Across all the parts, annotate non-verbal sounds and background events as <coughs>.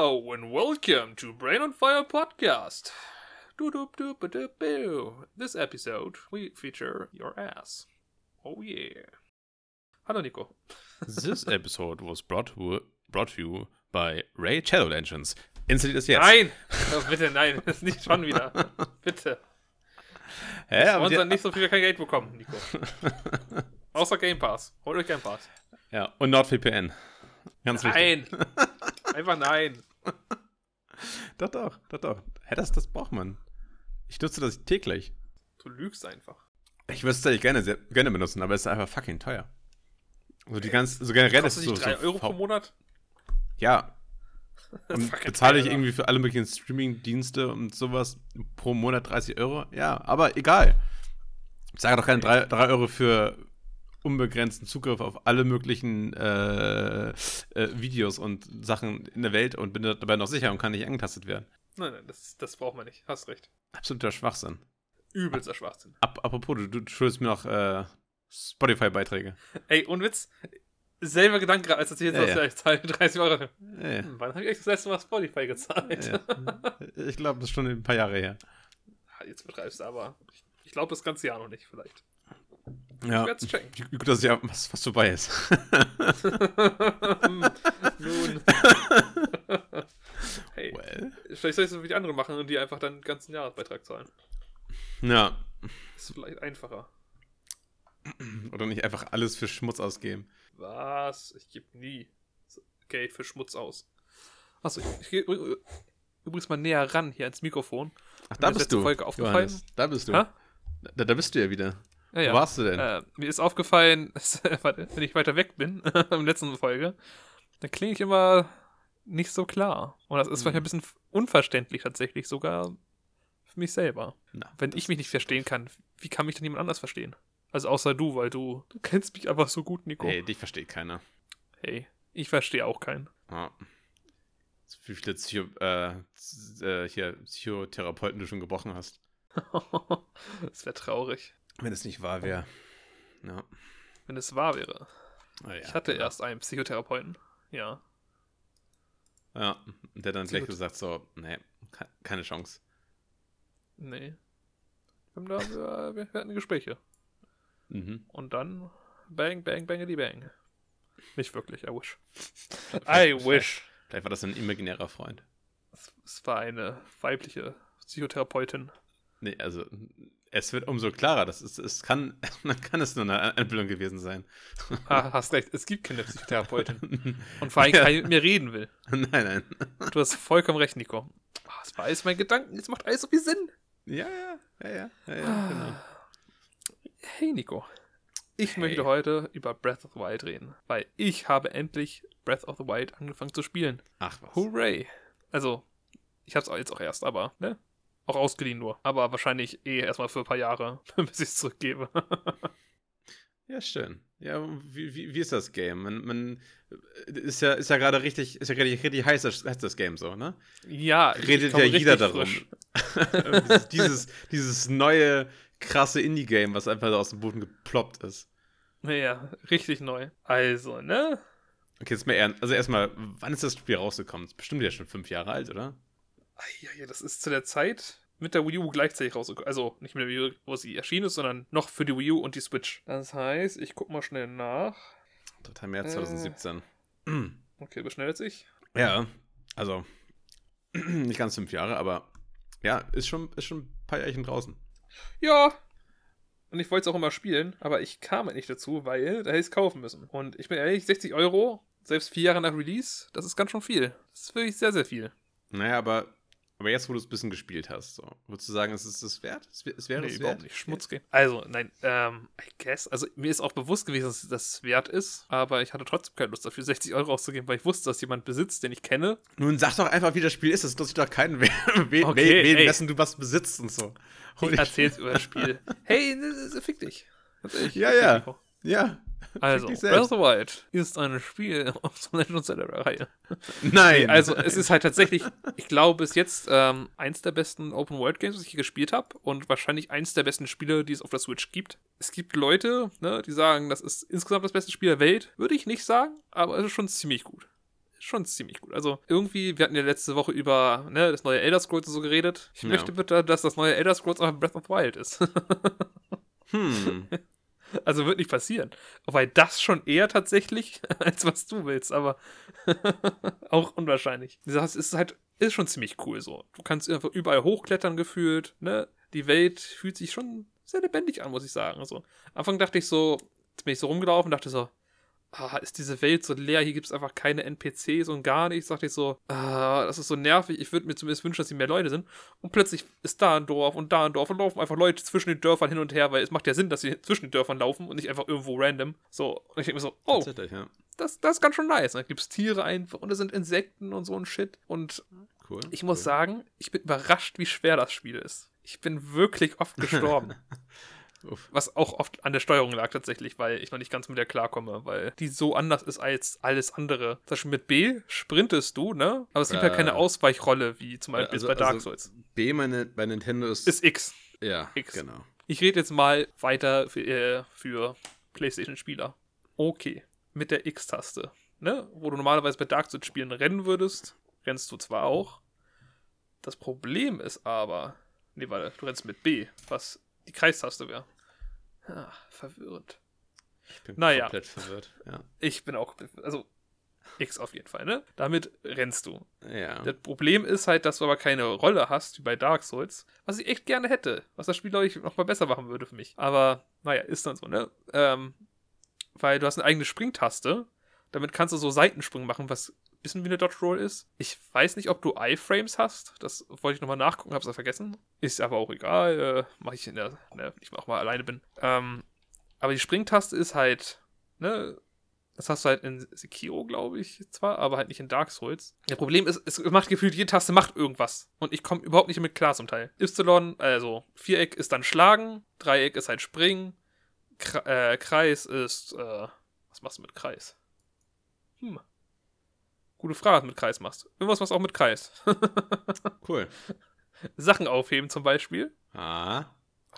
Hello and welcome to Brain on Fire podcast. This episode we feature your ass. Oh yeah. Hallo Nico. <laughs> This episode was brought to, brought to you by Ray Shadow Engines. Installiert es jetzt. Nein! <laughs> Oh, bitte, nein, das <laughs> ist nicht schon wieder. Bitte. Hä, Wir aber wollen die, nicht so viel kein Geld bekommen, Nico. Außer Game Pass. Holt euch Game Pass. ja, und NordVPN. Ganz wichtig. Nein! Einfach nein. <laughs> Doch, doch, doch, doch. Hä, das, das braucht man. Ich nutze das täglich. Du lügst einfach. Ich würde es tatsächlich gerne, sehr, gerne benutzen, aber es ist einfach fucking teuer. Also die ganz, so generell ist es so, dich 3 so Euro pro Monat? Ja. <laughs> Und bezahle ich irgendwie für alle möglichen Streaming-Dienste und sowas pro Monat 30 Euro? Ja, aber egal. Ich sage doch keine 3, 3 Euro für unbegrenzten Zugriff auf alle möglichen äh, äh, Videos und Sachen in der Welt und bin dabei noch sicher und kann nicht angetastet werden. Nein, nein, das, das braucht man nicht. Hast recht. Absoluter Schwachsinn. Übelster Schwachsinn. Ap apropos, du, du schuldest mir noch äh, Spotify-Beiträge. Ey, ohne Witz, selber Gedanke gerade, als Ja, hast, ja. ja, ich zahle 30 Euro. Ja, ja. Hm, wann habe ich das letzte Mal Spotify gezahlt? Ja. <laughs> Ich glaube, das ist schon ein paar Jahre her. Jetzt betreibst du aber. Ich, ich glaube, das ganze Jahr noch nicht, vielleicht. Ja. Ich werde es checken. Gut, dass ja was, was vorbei ist. <laughs> Nun. <laughs> hey, well. vielleicht soll ich es so wie die anderen machen und die einfach dann den ganzen Jahresbeitrag zahlen. Ja. Ist vielleicht einfacher. <clears throat> Oder nicht einfach alles für Schmutz ausgeben. Was? Ich gebe nie Geld für Schmutz aus. Achso, ich, ich gehe übrigens mal näher ran hier ans Mikrofon. Ach, da ist bist du. Folge aufgefallen. Johannes. Da bist du. Da, da bist du ja wieder. Ja, ja. Wo warst du denn? Äh, mir ist aufgefallen, <laughs> wenn ich weiter weg bin, <laughs> in der letzten Folge, dann klinge ich immer nicht so klar. Und das ist vielleicht Hm. ein bisschen unverständlich tatsächlich, sogar für mich selber. Na, Wenn ich mich nicht verstehen kann, wie kann mich denn jemand anders verstehen? Also außer du, weil du, du kennst mich einfach so gut, Nico. Hey, dich versteht keiner. Hey, ich verstehe auch keinen. Ja. Wie viele Psycho, äh, äh, hier, Psychotherapeuten du schon gebrochen hast. <laughs> das wäre traurig, Wenn es nicht wahr wäre. Ja. wenn es wahr wäre. Ah, ja. Ich hatte erst einen Psychotherapeuten. Ja. Ja. Der dann gleich gesagt so, nee, ke- keine Chance. Nee. Wir, da, wir, hatten Gespräche. Mhm. Und dann bang, bang, bangity bang. Nicht wirklich, I wish. <laughs> I wish. Vielleicht war das ein imaginärer Freund. Es, es war eine weibliche Psychotherapeutin. Nee, also es wird umso klarer. Das ist, es kann, <laughs> dann kann es nur eine Einbildung gewesen sein. Ah, hast recht, es gibt keine Psychotherapeutin. <laughs> Und vor allem keine mit mir reden will. nein, nein. Du hast vollkommen recht, Nico. Ah, Das war alles mein Gedanken, jetzt macht alles so viel Sinn. Ja, ja, ja, ja, ja, ja genau. Hey Nico, ich Hey. möchte heute über Breath of the Wild reden, weil ich habe endlich Breath of the Wild angefangen zu spielen. Ach was. Hooray! Also, ich habe es jetzt auch erst, aber, ne? Auch ausgeliehen nur. Aber wahrscheinlich eh erstmal für ein paar Jahre, <laughs> bis ich es zurückgebe. <laughs> Ja, schön. Ja, wie, wie, wie ist das Game? Man, man ist ja, ist ja gerade richtig, ist ja richtig, richtig heiß, das, heiß das Game so, ne? ja, Redet ja jeder darum. <laughs> dieses, dieses neue, krasse Indie-Game, was einfach so aus dem Boden geploppt ist. Ja, richtig neu. Also, ne? Okay, jetzt mal ernst. Also erstmal, wann ist das Spiel rausgekommen? Das ist bestimmt ja schon fünf Jahre alt, oder? Ja, ja, das ist zu der Zeit mit der Wii U gleichzeitig rausgekommen. Also nicht mit der Wii U, wo sie erschienen ist, sondern noch für die Wii U und die Switch. Das heißt, ich guck mal schnell nach. 3. März Äh. 2017. Okay, beschnellt sich. Ja, also <clears throat> nicht ganz fünf Jahre, aber ja, ist schon, ist schon ein paar Jährchen draußen. Ja. Und ich wollte es auch immer spielen, aber ich kam halt nicht dazu, weil da hätte ich es kaufen müssen. Und ich bin ehrlich, 60 Euro, selbst vier Jahre nach Release, das ist ganz schön viel. Das ist wirklich sehr, sehr viel. Naja, aber, aber jetzt, wo du es ein bisschen gespielt hast, so, würdest du sagen, es ist es wert? Es, es wäre Nee, es überhaupt wert? nicht. Schmutz gehen. Also, nein, ähm, I guess. Also, mir ist auch bewusst gewesen, dass das wert ist, aber ich hatte trotzdem keine Lust dafür, <laughs> 60 Euro auszugeben, weil ich wusste, dass jemand besitzt, den ich kenne. Nun sag doch einfach, wie das Spiel ist. Das interessiert doch keinen, <laughs> wen, wen, Okay, ey. wessen du was besitzt und so. Ich erzähl's <laughs> über das Spiel. Hey, n- n- fick dich. Ehrlich, Ja, ja. Ja. <laughs> Also, Breath of the Wild ist ein Spiel <laughs> aus der Legend of Zelda-Reihe. <laughs> Nein. Also, es ist halt tatsächlich, ich glaube, bis jetzt ähm, eins der besten Open-World-Games, was ich hier gespielt habe und wahrscheinlich eins der besten Spiele, die es auf der Switch gibt. Es gibt Leute, ne, die sagen, das ist insgesamt das beste Spiel der Welt. Würde ich nicht sagen, aber es ist schon ziemlich gut. schon ziemlich gut. Also irgendwie, wir hatten ja letzte Woche über ne, das neue Elder Scrolls und so geredet. Ich Ja. möchte bitte, dass das neue Elder Scrolls auch Breath of the Wild ist. Hm. Also wird nicht passieren. Wobei das schon eher tatsächlich, <laughs> als was du willst, aber <laughs> auch unwahrscheinlich. Sache ist, es ist halt, ist schon ziemlich cool so. Du kannst einfach überall hochklettern gefühlt, ne? Die Welt fühlt sich schon sehr lebendig an, muss ich sagen. Also, am Anfang dachte ich so, jetzt bin ich so rumgelaufen dachte so, ah, ist diese Welt so leer, hier gibt es einfach keine NPCs und gar nichts. Dachte ich so, ah, das ist so nervig, ich würde mir zumindest wünschen, dass hier mehr Leute sind. Und plötzlich ist da ein Dorf und da ein Dorf und laufen einfach Leute zwischen den Dörfern hin und her, weil es macht ja Sinn, dass sie zwischen den Dörfern laufen und nicht einfach irgendwo random. So, und ich denke mir so, oh, ja. das, das ist ganz schön nice. Da gibt es Tiere einfach und es sind Insekten und so ein Shit. Und Cool. ich muss cool. sagen, ich bin überrascht, wie schwer das Spiel ist. Ich bin wirklich oft <laughs> gestorben. <laughs> Uff. Was auch oft an der Steuerung lag tatsächlich, weil ich noch nicht ganz mit der klarkomme, weil die so anders ist als alles andere. Zum Beispiel mit B sprintest du, ne? Aber es gibt halt keine Äh, Ausweichrolle, wie zum Beispiel also- bei Dark also- Souls. B meine, bei Nintendo ist. Ist X. ja, X. genau. Ich rede jetzt mal weiter für, äh, für PlayStation-Spieler. Okay, mit der X-Taste, ne? Wo du normalerweise bei Dark Souls-Spielen rennen würdest, rennst du zwar auch. Das Problem ist aber, nee, warte, du rennst mit B, was die Kreistaste wäre. Ah, verwirrend. Ich bin Naja. komplett verwirrt. Ja. Ich bin auch, also X auf jeden Fall, ne? Damit rennst du. Ja. Das Problem ist halt, dass du aber keine Rolle hast, wie bei Dark Souls, was ich echt gerne hätte, was das Spiel, glaube ich, nochmal besser machen würde für mich. Aber, naja, ist dann so, ne? Ähm, weil du hast eine eigene Springtaste, damit kannst du so Seitensprung machen, was bisschen wie eine Dodge Roll ist. Ich weiß nicht, ob du iFrames hast, das wollte ich nochmal nachgucken, hab's ja vergessen. Ist aber auch egal, äh, mache ich in der, ne, ich auch mal alleine bin. Ähm, aber die Springtaste ist halt, ne, das hast du halt in Sekiro, glaube ich, zwar, aber halt nicht in Dark Souls. Das Problem ist, es macht gefühlt, jede Taste macht irgendwas. Und ich komme überhaupt nicht mit klar zum Teil. Y, also Viereck ist dann Schlagen, Dreieck ist halt Springen, äh, Kreis ist, äh, was machst du mit Kreis? Hm. Gute Frage, was du mit Kreis machst. Irgendwas machst du auch mit Kreis. <laughs> Cool. Sachen aufheben zum Beispiel. Ah.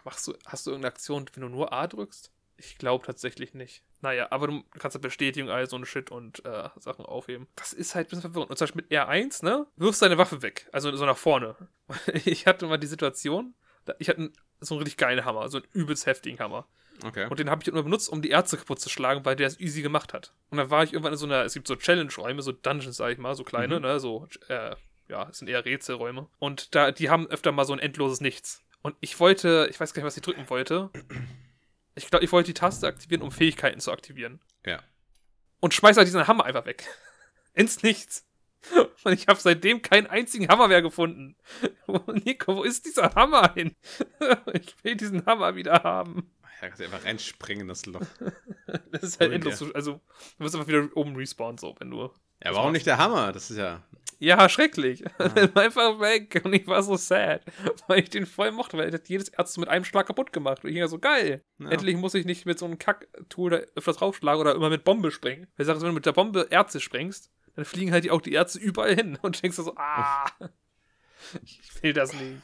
Machst du, hast du irgendeine Aktion, wenn du nur A drückst? Ich glaube tatsächlich nicht. Naja, aber du kannst ja Bestätigung, all so ein Shit und äh, Sachen aufheben. Das ist halt ein bisschen verwirrend. Und zum Beispiel mit R1, ne? Wirfst deine Waffe weg. Also so nach vorne. <laughs> Ich hatte mal die Situation, ich hatte so einen richtig geilen Hammer, so einen übelst heftigen Hammer. Okay. Und den habe ich immer benutzt, um die Ärzte kaputt zu schlagen, weil der es easy gemacht hat. Und dann war ich irgendwann in so einer, es gibt so Challenge-Räume, so Dungeons, sag ich mal, so kleine, Mhm. ne, so, äh, ja, es sind eher Rätselräume. Und da, die haben öfter mal so ein endloses Nichts. Und ich wollte, ich weiß gar nicht, was ich drücken wollte. Ich glaube, ich wollte die Taste aktivieren, um Fähigkeiten zu aktivieren. Ja. Und schmeiß halt diesen Hammer einfach weg. <laughs> Ins Nichts. <laughs> Und ich habe seitdem keinen einzigen Hammer mehr gefunden. <laughs> Nico, wo ist dieser Hammer hin? Ich will diesen Hammer wieder haben. Da kannst du einfach reinspringen in das Loch. <laughs> Das ist halt Hol endlos. dir. Also, du wirst einfach wieder oben respawn, so, wenn du. Ja, auch nicht der Hammer. Das ist ja. Ja, schrecklich. Ah. <laughs> einfach weg. Und ich war so sad, <laughs> weil ich den voll mochte, weil er hat jedes Ärzte mit einem Schlag kaputt gemacht. Und ich war so, geil. Ja. Endlich muss ich nicht mit so einem Kack-Tool da öfters raufschlagen oder immer mit Bombe springen. Weil ich sage, wenn du mit der Bombe Ärzte sprengst, dann fliegen halt auch die Ärzte überall hin. Und du denkst dir so, ah. Ich will das nicht.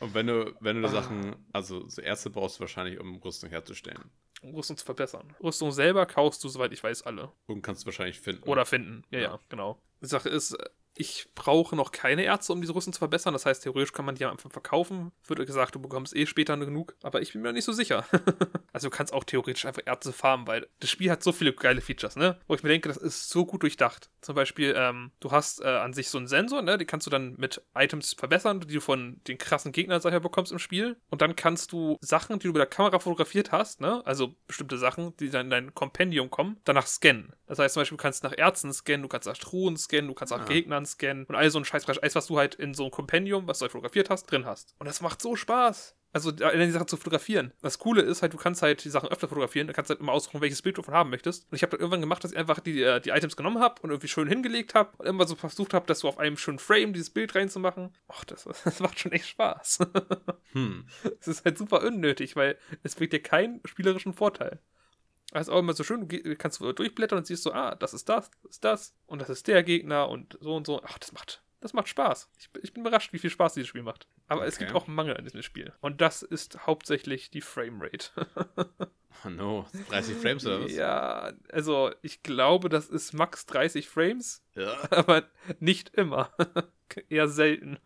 Und wenn du, wenn du Ah. Sachen, also so Ärzte brauchst du wahrscheinlich, um Rüstung herzustellen. Um Rüstung zu verbessern. Rüstung selber kaufst du, soweit ich weiß, alle. Und kannst du wahrscheinlich finden. Oder finden. Ja, ja, Ja. genau. Die Sache ist, ich brauche noch keine Ärzte, um diese Rüstung zu verbessern. Das heißt, theoretisch kann man die ja einfach verkaufen. Wird gesagt, du bekommst eh später genug. Aber ich bin mir nicht so sicher. <laughs> also du kannst auch theoretisch einfach Ärzte farmen, weil das Spiel hat so viele geile Features, ne? Wo ich mir denke, das ist so gut durchdacht. Zum Beispiel, ähm, du hast äh, an sich so einen Sensor, ne? Den kannst du dann mit Items verbessern, die du von den krassen Gegnern, mal, bekommst im Spiel. Und dann kannst du Sachen, die du mit der Kamera fotografiert hast, ne? Also bestimmte Sachen, die dann in dein Kompendium kommen, danach scannen. Das heißt zum Beispiel, du kannst nach Ärzten scannen, du kannst nach Truhen scannen, du kannst nach Ah. Gegnern scannen und all so ein Scheiß, alles, was du halt in so einem Kompendium, was du halt fotografiert hast, drin hast. Und das macht so Spaß. Also die Sachen zu fotografieren. Das Coole ist halt, du kannst halt die Sachen öfter fotografieren, du kannst halt immer aussuchen, welches Bild du davon haben möchtest. Und ich habe dann irgendwann gemacht, dass ich einfach die, äh, die Items genommen habe und irgendwie schön hingelegt habe und immer so versucht habe, dass du auf einem schönen Frame dieses Bild reinzumachen. Ach, das, <laughs> das macht schon echt Spaß. <laughs> Hm. Es ist halt super unnötig, weil es bringt dir keinen spielerischen Vorteil. Also auch immer so schön, du kannst du durchblättern und siehst so, ah, das ist das, das ist das und das ist der Gegner und so und so. Ach, das macht, das macht Spaß. Ich, bin- ich bin überrascht, wie viel Spaß dieses Spiel macht. Aber es Okay. gibt auch einen Mangel an diesem Spiel. Und das ist hauptsächlich die Framerate. <laughs> Oh no, 30 Frames oder was? ja, also ich glaube, das ist max 30 Frames, ja. <laughs> aber nicht immer. <laughs> eher selten.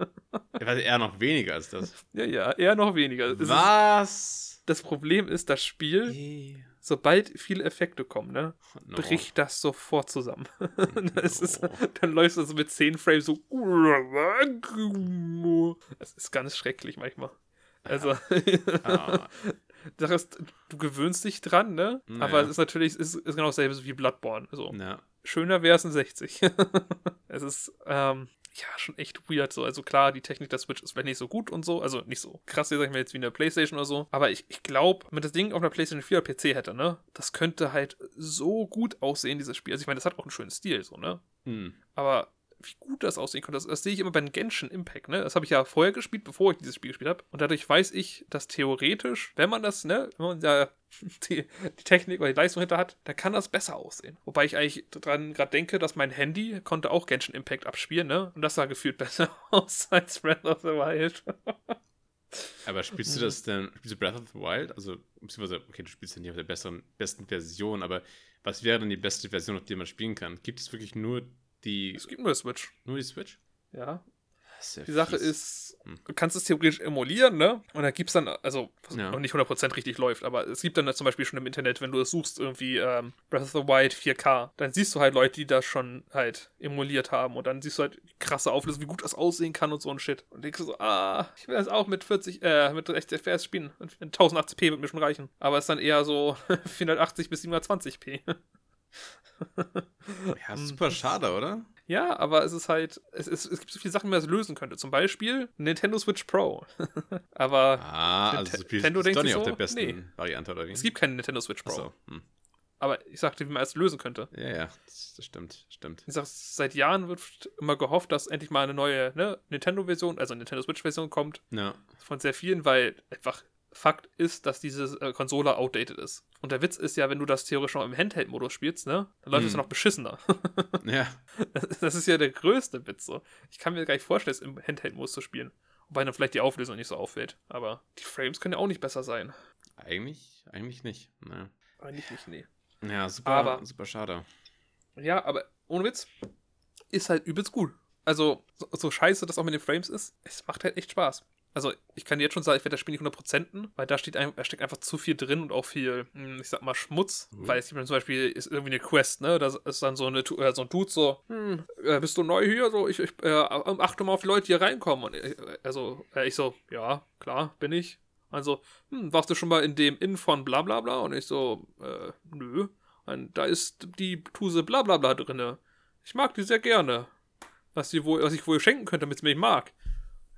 Ich weiß eher noch weniger als das. Ja, ja, eher noch weniger. Es ist, Was? das Problem ist, das Spiel, Nee. Sobald viele Effekte kommen, ne, no. bricht das sofort zusammen. <laughs> <laughs> das ist, No. dann läufst du so mit 10 Frames so. <laughs> Es ist ganz schrecklich manchmal. Also, Ah, Sache ist, du gewöhnst dich dran, ne? Naja. Aber es ist natürlich, es ist, ist genau dasselbe wie Bloodborne. Also, ja. schöner wäre es in 60. es ist, ähm, ja, schon echt weird so. Also klar, die Technik der Switch ist vielleicht nicht so gut und so. Also nicht so krass, sag ich mal jetzt wie eine Playstation oder so. Aber ich, ich glaube, wenn das Ding auf einer Playstation 4 oder PC hätte, ne? Das könnte halt so gut aussehen, dieses Spiel. Also ich meine, das hat auch einen schönen Stil, so, ne? Hm. Aber wie gut das aussehen könnte, das, das sehe ich immer bei Genshin Impact, ne? Das habe ich ja vorher gespielt, bevor ich dieses Spiel gespielt habe. Und dadurch weiß ich, dass theoretisch, wenn man das, ne, wenn man da <laughs> die, die Technik oder die Leistung hinter hat, dann kann das besser aussehen. Wobei ich eigentlich dran gerade denke, dass mein Handy konnte auch Genshin Impact abspielen, ne? Und das sah gefühlt <laughs> besser aus als Breath of the Wild. <laughs> Aber spielst du das denn, spielst du Breath of the Wild? Also, beziehungsweise, okay, du spielst ja nicht auf der besseren, besten Version, aber was wäre denn die beste Version, auf der man spielen kann? Gibt es wirklich nur die, Es gibt nur Switch. nur die Switch? Ja, ja Die Sache fies. ist, Hm. du kannst es theoretisch emulieren, ne? Und da gibt's dann, also, was Ja. noch nicht 100% richtig läuft, aber es gibt dann zum Beispiel schon im Internet, wenn du es suchst, irgendwie ähm, Breath of the Wild 4K, dann siehst du halt Leute, die das schon halt emuliert haben und dann siehst du halt die krasse Auflösung, wie gut das aussehen kann und so ein Shit. Und denkst du so, ah, ich will das auch mit 40, äh, mit 60 FPS spielen. Und 1080p wird mir schon reichen. Aber es ist dann eher so <laughs> 480 bis 720p. <laughs> Ja, super schade, oder? Ja, aber es ist halt, es, ist, es gibt so viele Sachen, wie man es lösen könnte. Zum Beispiel Nintendo Switch Pro. <laughs> aber Ah, also spielst Nintendo es denkt doch nicht auf so, der besten nee. Variante, oder wie? es gibt keine Nintendo Switch Pro. Achso, hm. Aber ich sagte, wie man es lösen könnte. Ja, ja, das, das stimmt, stimmt. Ich sag, seit Jahren wird immer gehofft, dass endlich mal eine neue ne, Nintendo-Version, also Nintendo Switch-Version kommt. Ja. Von sehr vielen, weil einfach Fakt ist, dass diese äh, Konsole outdated ist. Und der Witz ist ja, wenn du das theoretisch noch im Handheld-Modus spielst, ne, dann läuft es Hm. ja noch beschissener. <laughs> Ja, Das, das ist ja der größte Witz so. Ich kann mir gar nicht vorstellen, es im Handheld-Modus zu spielen. Wobei dann vielleicht die Auflösung nicht so auffällt. Aber die Frames können ja auch nicht besser sein. eigentlich, eigentlich nicht. Naja. Eigentlich nicht, nee. Ja, super, Aber- super schade. Ja, aber ohne Witz, ist halt übelst gut. Also, so, so scheiße das auch mit den Frames ist, es macht halt echt Spaß. Also, ich kann dir jetzt schon sagen, ich werde das Spiel nicht 100%, weil da steht da steckt einfach zu viel drin und auch viel, hm, ich sag mal, Schmutz. Mhm. Weil es gibt zum Beispiel ist irgendwie eine Quest, ne? Da ist dann so, eine, äh, so ein Dude so, hm, äh, bist du neu hier? So, ich, ich äh, achte mal auf die Leute, die hier reinkommen. Und ich, also, äh, ich so, ja, klar, bin ich. Also, hm, warst du schon mal in dem Inn von bla bla bla? Und ich so, äh, nö. Und da ist die Tuse bla bla bla drinne. Ich mag die sehr gerne. Was, sie wohl, was ich wohl schenken könnte, damit sie mich mag.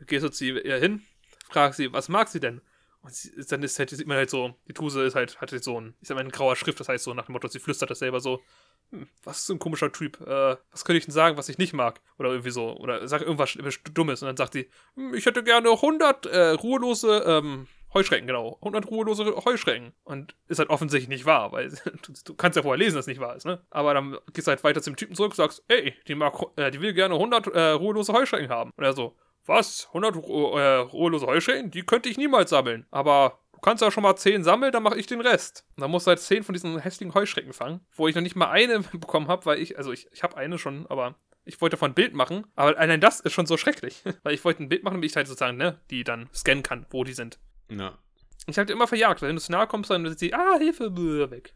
Gehst du zu ihr hin, fragst sie, was mag sie denn? Und sie, dann ist halt, sieht man halt so, die Tuse ist halt, hat halt so ein, ich sag ein grauer Schrift, das heißt so nach dem Motto, sie flüstert das selber so, hm, was ist so ein komischer Typ? Äh, was könnte ich denn sagen, was ich nicht mag? Oder irgendwie so, oder sag irgendwas Dummes und dann sagt sie, hm, ich hätte gerne 100 äh, ruhelose, ähm, Heuschrecken, genau. 100 ruhelose Heuschrecken. Und ist halt offensichtlich nicht wahr, weil <laughs> du, du kannst ja vorher lesen, dass es nicht wahr ist, ne? Aber dann gehst du halt weiter zum Typen zurück und sagst, ey, die, mag, äh, die will gerne 100 äh, ruhelose Heuschrecken haben. Und er so, was? 100 Ru äh, ruhelose Heuschrecken? Die könnte ich niemals sammeln. Aber du kannst ja schon mal 10 sammeln, dann mache ich den Rest. Und dann musst du halt 10 von diesen hässlichen Heuschrecken fangen, wo ich noch nicht mal eine <laughs> bekommen habe, weil ich, also ich, ich habe eine schon, aber ich wollte davon ein Bild machen, aber allein das ist schon so schrecklich. <laughs> weil ich wollte ein Bild machen, damit ich halt sozusagen, ne, die dann scannen kann, wo die sind. Ja. Ich habe die immer verjagt, weil wenn du zu nahe kommst, dann sind sie, ah, Hilfe, weg.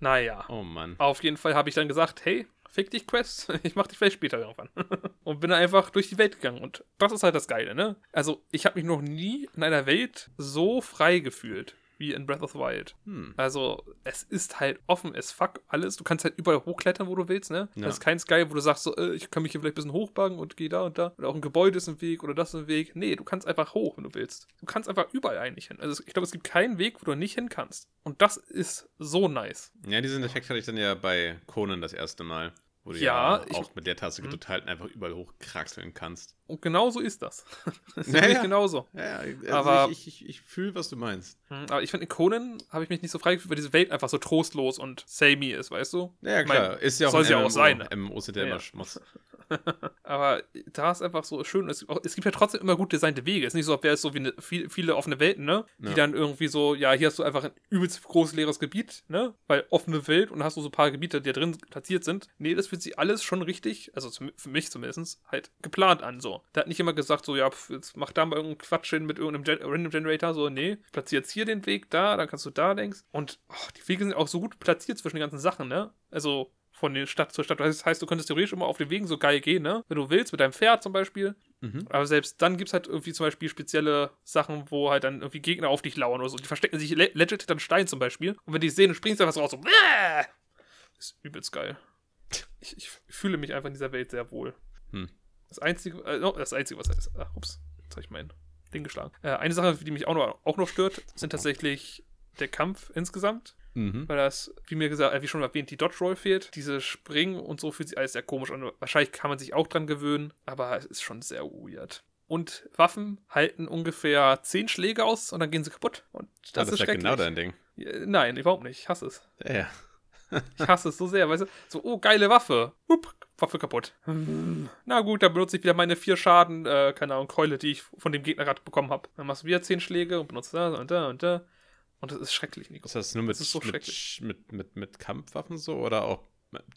Naja. Oh Mann. Auf jeden Fall habe ich dann gesagt, hey, fick dich, Quest, <laughs> ich mach dich vielleicht später irgendwann. <laughs> und bin einfach durch die Welt gegangen. Und das ist halt das Geile, ne? Also, ich habe mich noch nie in einer Welt so frei gefühlt wie in Breath of the Wild. Hm. Also, es ist halt offen as fuck alles. Du kannst halt überall hochklettern, wo du willst, ne? Ja. Das ist kein Sky, wo du sagst so, äh, ich kann mich hier vielleicht ein bisschen hochbagen und gehe da und da. Oder auch ein Gebäude ist im Weg oder das ist im Weg. Nee, du kannst einfach hoch, wenn du willst. Du kannst einfach überall eigentlich hin. Also, ich glaube, es gibt keinen Weg, wo du nicht hin kannst. Und das ist so nice. Ja, diesen Effekt hatte ich dann ja bei Conan das erste Mal. Wo du Ja, ja, ich- auch mit der Taste gedrückt halten einfach überall hochkraxeln kannst. Und genau so ist das. <laughs> das ist Ja, ja. genauso. Ja, ja also Aber- ich, ich, ich, ich fühle, was du meinst. Hm, Aber ich finde, in Conan habe ich mich nicht so frei gefühlt, weil diese Welt einfach so trostlos und samey ist, weißt du? Ja, ja, Ich mein, klar. ist ja auch soll sie auch MMO. sein. MMOs sind ja Ja, immer ja. Schmutz. <laughs> Aber da ist einfach so schön. Es, es gibt ja trotzdem immer gut designte Wege. Es ist nicht so, als wäre es so wie eine, viel, viele offene Welten, ne? Die Ja. dann irgendwie so, ja, hier hast du einfach ein übelst großes leeres Gebiet, ne? Weil offene Welt und hast du so ein paar Gebiete, die da drin platziert sind. Nee, das fühlt sich alles schon richtig, also für mich zumindest, halt geplant an, so. Da hat nicht immer gesagt, so, ja, pf, jetzt mach da mal irgendeinen Quatsch hin mit irgendeinem Gen Random Generator, so, nee, platzier jetzt hier den Weg da, dann kannst du da längs. Und oh, die Wege sind auch so gut platziert zwischen den ganzen Sachen, ne? Also von der Stadt zur Stadt. Das heißt, du könntest theoretisch immer auf den Wegen so geil gehen, ne? Wenn du willst, mit deinem Pferd zum Beispiel. Mhm. Aber selbst dann gibt es halt irgendwie zum Beispiel spezielle Sachen, wo halt dann irgendwie Gegner auf dich lauern oder so. Die verstecken sich le legit hinter Stein zum Beispiel. Und wenn die sehen, dann springst du einfach so raus. So, Bäh! ist übelst geil. Ich, ich fühle mich einfach in dieser Welt sehr wohl. Hm. Das einzige, äh, no, das einzige, was heißt, ach, ups, jetzt habe ich mein Ding geschlagen. Äh, eine Sache, die mich auch noch, auch noch stört, sind tatsächlich der Kampf insgesamt. Mhm. Weil das, wie mir gesagt, äh, wie schon erwähnt, die Dodge Roll fehlt. Diese Springen und so fühlt sich alles sehr komisch an. Wahrscheinlich kann man sich auch dran gewöhnen, aber es ist schon sehr weird. Und Waffen halten ungefähr 10 Schläge aus und dann gehen sie kaputt. Und das, Ah, das ist ist ja genau dein Ding. Nein, überhaupt nicht. Ich hasse es. Ja, ja. Ich hasse es so sehr, weißt du? So, oh, geile Waffe. Upp, Waffe kaputt. Hm, Na gut, dann benutze ich wieder meine vier Schaden, äh, keine Ahnung, Keule, die ich von dem Gegner gerade bekommen habe. Dann machst du wieder 10 Schläge und benutzt da und da und da. Und das ist schrecklich, Nico. Ist das nur mit, Das ist so mit, schrecklich. mit, mit, mit Kampfwaffen so? Oder auch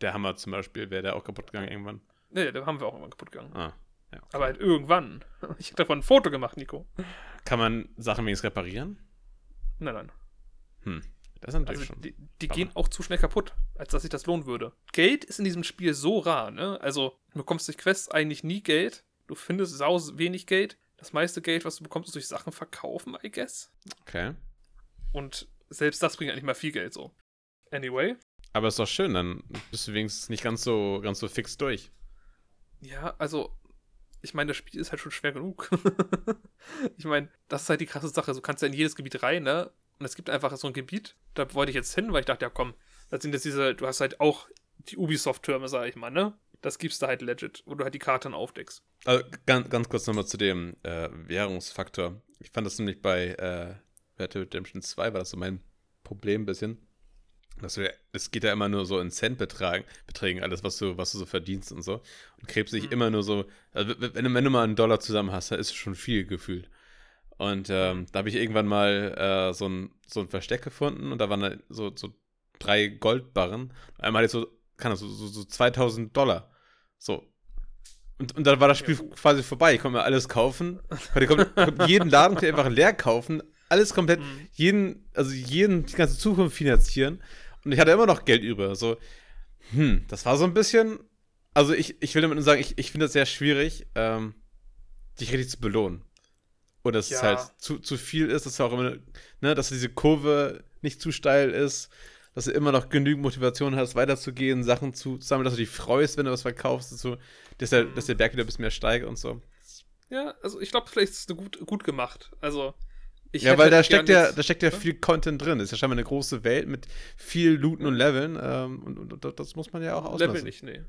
der Hammer zum Beispiel, wäre der auch kaputt gegangen irgendwann? Nee, da haben wir auch immer kaputt gegangen. Ah, ja. okay. Aber halt irgendwann. <laughs> Ich habe davon ein Foto gemacht, Nico. Kann man Sachen wenigstens reparieren? Nein, nein. Hm. Das ist natürlich Also schon. die, die gehen auch zu schnell kaputt, als dass sich das lohnen würde. Geld ist in diesem Spiel so rar, ne? Also, du bekommst durch Quests eigentlich nie Geld. Du findest sau wenig Geld. Das meiste Geld, was du bekommst, ist durch Sachen verkaufen, I guess. Okay. Und selbst das bringt eigentlich mal viel Geld so. Anyway. Aber ist doch schön, dann bist du wenigstens nicht ganz so, ganz so fix durch. Ja, also, ich meine, das Spiel ist halt schon schwer genug. <laughs> ich meine, das ist halt die krasse Sache. Du kannst ja in jedes Gebiet rein, ne? Und es gibt einfach so ein Gebiet, da wollte ich jetzt hin, weil ich dachte, ja komm, das sind jetzt diese, du hast halt auch die Ubisoft-Türme, sag ich mal, ne? Das gibst du halt legit, wo du halt die Karte dann aufdeckst. Also, ganz, ganz kurz nochmal zu dem äh, Währungsfaktor. Ich fand das nämlich bei äh, Red Dead Redemption 2 war das so mein Problem ein bisschen. Dass du, es geht ja immer nur so in Centbeträgen, Beträgen, alles, was du, was du so verdienst und so. Und krebst dich Mhm. immer nur so, also wenn, du- wenn du mal einen Dollar zusammen hast, dann ist es schon viel gefühlt. Und ähm, da habe ich irgendwann mal äh, so, ein, so ein Versteck gefunden und da waren da so, so drei Goldbarren. Einmal hatte ich so, kann das, so, so, so 2000 Dollar. So. Und, und dann war das Spiel quasi vorbei. Ich konnte mir alles kaufen. Konnte, konnte, jeden Laden ich einfach leer kaufen. Alles komplett, Mhm. jeden, also jeden, die ganze Zukunft finanzieren. Und ich hatte immer noch Geld über. So, hm, das war so ein bisschen. Also ich, ich will damit nur sagen, ich, ich finde das sehr schwierig, ähm, dich richtig zu belohnen. Oder dass es Ja. halt zu, zu viel ist, dass du auch immer, ne, dass diese Kurve nicht zu steil ist, dass du immer noch genügend Motivation hast, weiterzugehen, Sachen zu sammeln, dass du dich freust, wenn du was verkaufst, dass, du, dass, der, Mhm. dass der Berg wieder ein bisschen mehr steigt und so. Ja, also ich glaube, vielleicht ist es gut, gut gemacht. Also, ich ja, weil da halt steckt gern ja, jetzt- da steckt ja viel Content drin. Ist ja scheinbar eine große Welt mit viel Looten und Leveln. Ähm, und, und, und das muss man ja auch auslassen. Level nicht, nee.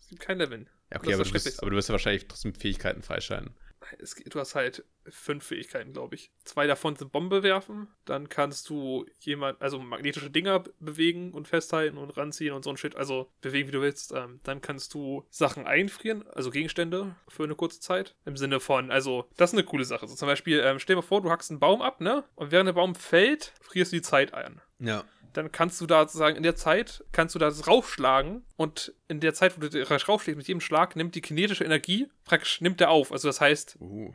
Es gibt kein Leveln. Ja, okay, aber du, bist, aber du wirst ja wahrscheinlich trotzdem Fähigkeiten freischalten. Es, du hast halt fünf Fähigkeiten, glaube ich. Zwei davon sind Bombe werfen. Dann kannst du jemand, also magnetische Dinger be- bewegen und festhalten und ranziehen und so ein Shit. Also bewegen, wie du willst. Ähm, dann kannst du Sachen einfrieren, also Gegenstände für eine kurze Zeit. Im Sinne von, also, das ist eine coole Sache. So zum Beispiel, ähm, stell dir mal vor, du hackst einen Baum ab, ne? Und während der Baum fällt, frierst du die Zeit ein. Ja. Dann kannst du da sozusagen in der Zeit, kannst du das raufschlagen und in der Zeit, wo du das raufschlägst, mit jedem Schlag, nimmt die kinetische Energie, praktisch nimmt der auf. Also das heißt, Uh.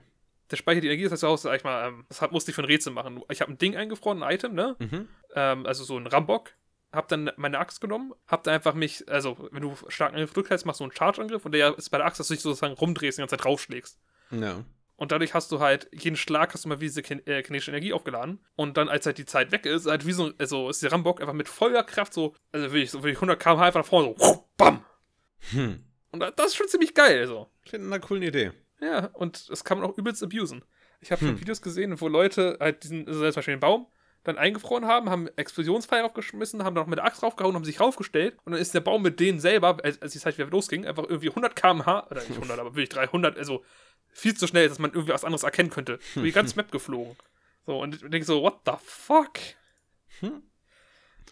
der speichert die Energie, das heißt auch, sag ich mal, ähm, das hat, musste ich für ein Rätsel machen. Ich habe ein Ding eingefroren, ein Item, ne? Mhm. Ähm, also so ein Rambock. Hab dann meine Axt genommen, hab dann einfach mich, also wenn du starken Angriff drückst, machst du einen Charge-Angriff und der ist bei der Axt, dass du dich sozusagen rumdrehst, die ganze Zeit draufschlägst. Ja. Und dadurch hast du halt, jeden Schlag hast du mal wie diese kin äh, kinetische Energie aufgeladen. Und dann, als halt die Zeit weg ist, halt wie so, also ist der Rambock einfach mit voller Kraft so, also wirklich, so wirklich 100 km/h einfach nach vorne so, bam! Hm. Und da- das ist schon ziemlich geil, so. Ich finde eine coole Idee. Ja, und das kann man auch übelst abusen. Ich habe schon Hm. Videos gesehen, wo Leute halt diesen, also zum Beispiel den Baum, dann eingefroren haben, haben Explosionsfeuer aufgeschmissen, haben dann noch mit der Axt draufgehauen, haben sich raufgestellt und dann ist der Baum mit denen selber, als, als die Zeit wieder losging, einfach irgendwie 100 km/h, oder nicht 100, <laughs> aber wirklich 300, also viel zu schnell, dass man irgendwie was anderes erkennen könnte. Über die ganze <laughs> Map geflogen. So, und ich denke so, what the fuck? Hm.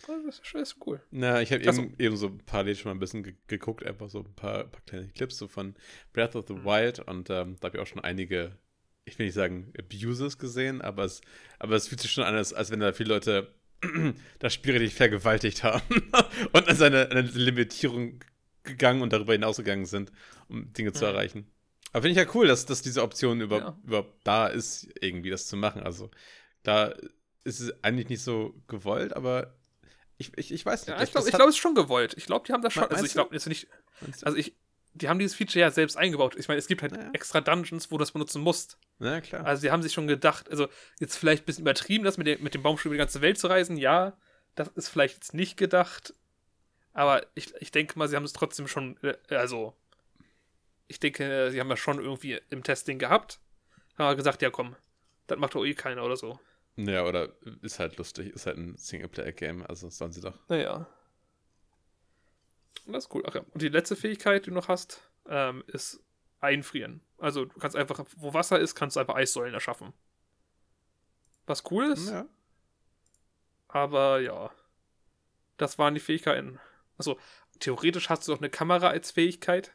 Das ist, ist cool. Na, ich habe Also- eben, eben so parallel schon mal ein bisschen ge geguckt, einfach so ein paar, paar kleine Clips so von Breath of the Mhm. Wild und ähm, da habe ich auch schon einige, ich will nicht sagen Abuses gesehen, aber es, aber es fühlt sich schon an, als, als wenn da viele Leute <clears throat> das Spiel richtig vergewaltigt haben <laughs> und an seine, an eine Limitierung gegangen und darüber hinausgegangen sind, um Dinge zu Mhm. erreichen. Aber finde ich ja cool, dass, dass diese Option über, Ja. überhaupt da ist, irgendwie das zu machen. Also da ist es eigentlich nicht so gewollt, aber ich, ich, ich weiß nicht. Ja, ich glaube, glaub, es ist schon gewollt. Ich glaube, die haben das schon. Also ich glaube jetzt nicht. Also ich, die haben dieses Feature ja selbst eingebaut. Ich meine, es gibt halt Ja. extra Dungeons, wo du das benutzen musst. Na klar. Also sie haben sich schon gedacht, also jetzt vielleicht ein bisschen übertrieben, das mit dem, mit dem Baumstuhl über die ganze Welt zu reisen. Ja, das ist vielleicht jetzt nicht gedacht. Aber ich, ich denke mal, sie haben es trotzdem schon, äh, also ich denke, sie haben ja schon irgendwie im Testing gehabt. Haben aber gesagt, ja komm, das macht doch eh keiner oder so. ja, oder ist halt lustig, ist halt ein Singleplayer-Game, also sollen sie doch. Naja. Das ist cool. Ach ja. Und die letzte Fähigkeit, die du noch hast, ähm, ist einfrieren. Also du kannst einfach, wo Wasser ist, kannst du einfach Eissäulen erschaffen. Was cool ist, Ja. aber ja. Das waren die Fähigkeiten. Also, theoretisch hast du doch eine Kamera als Fähigkeit.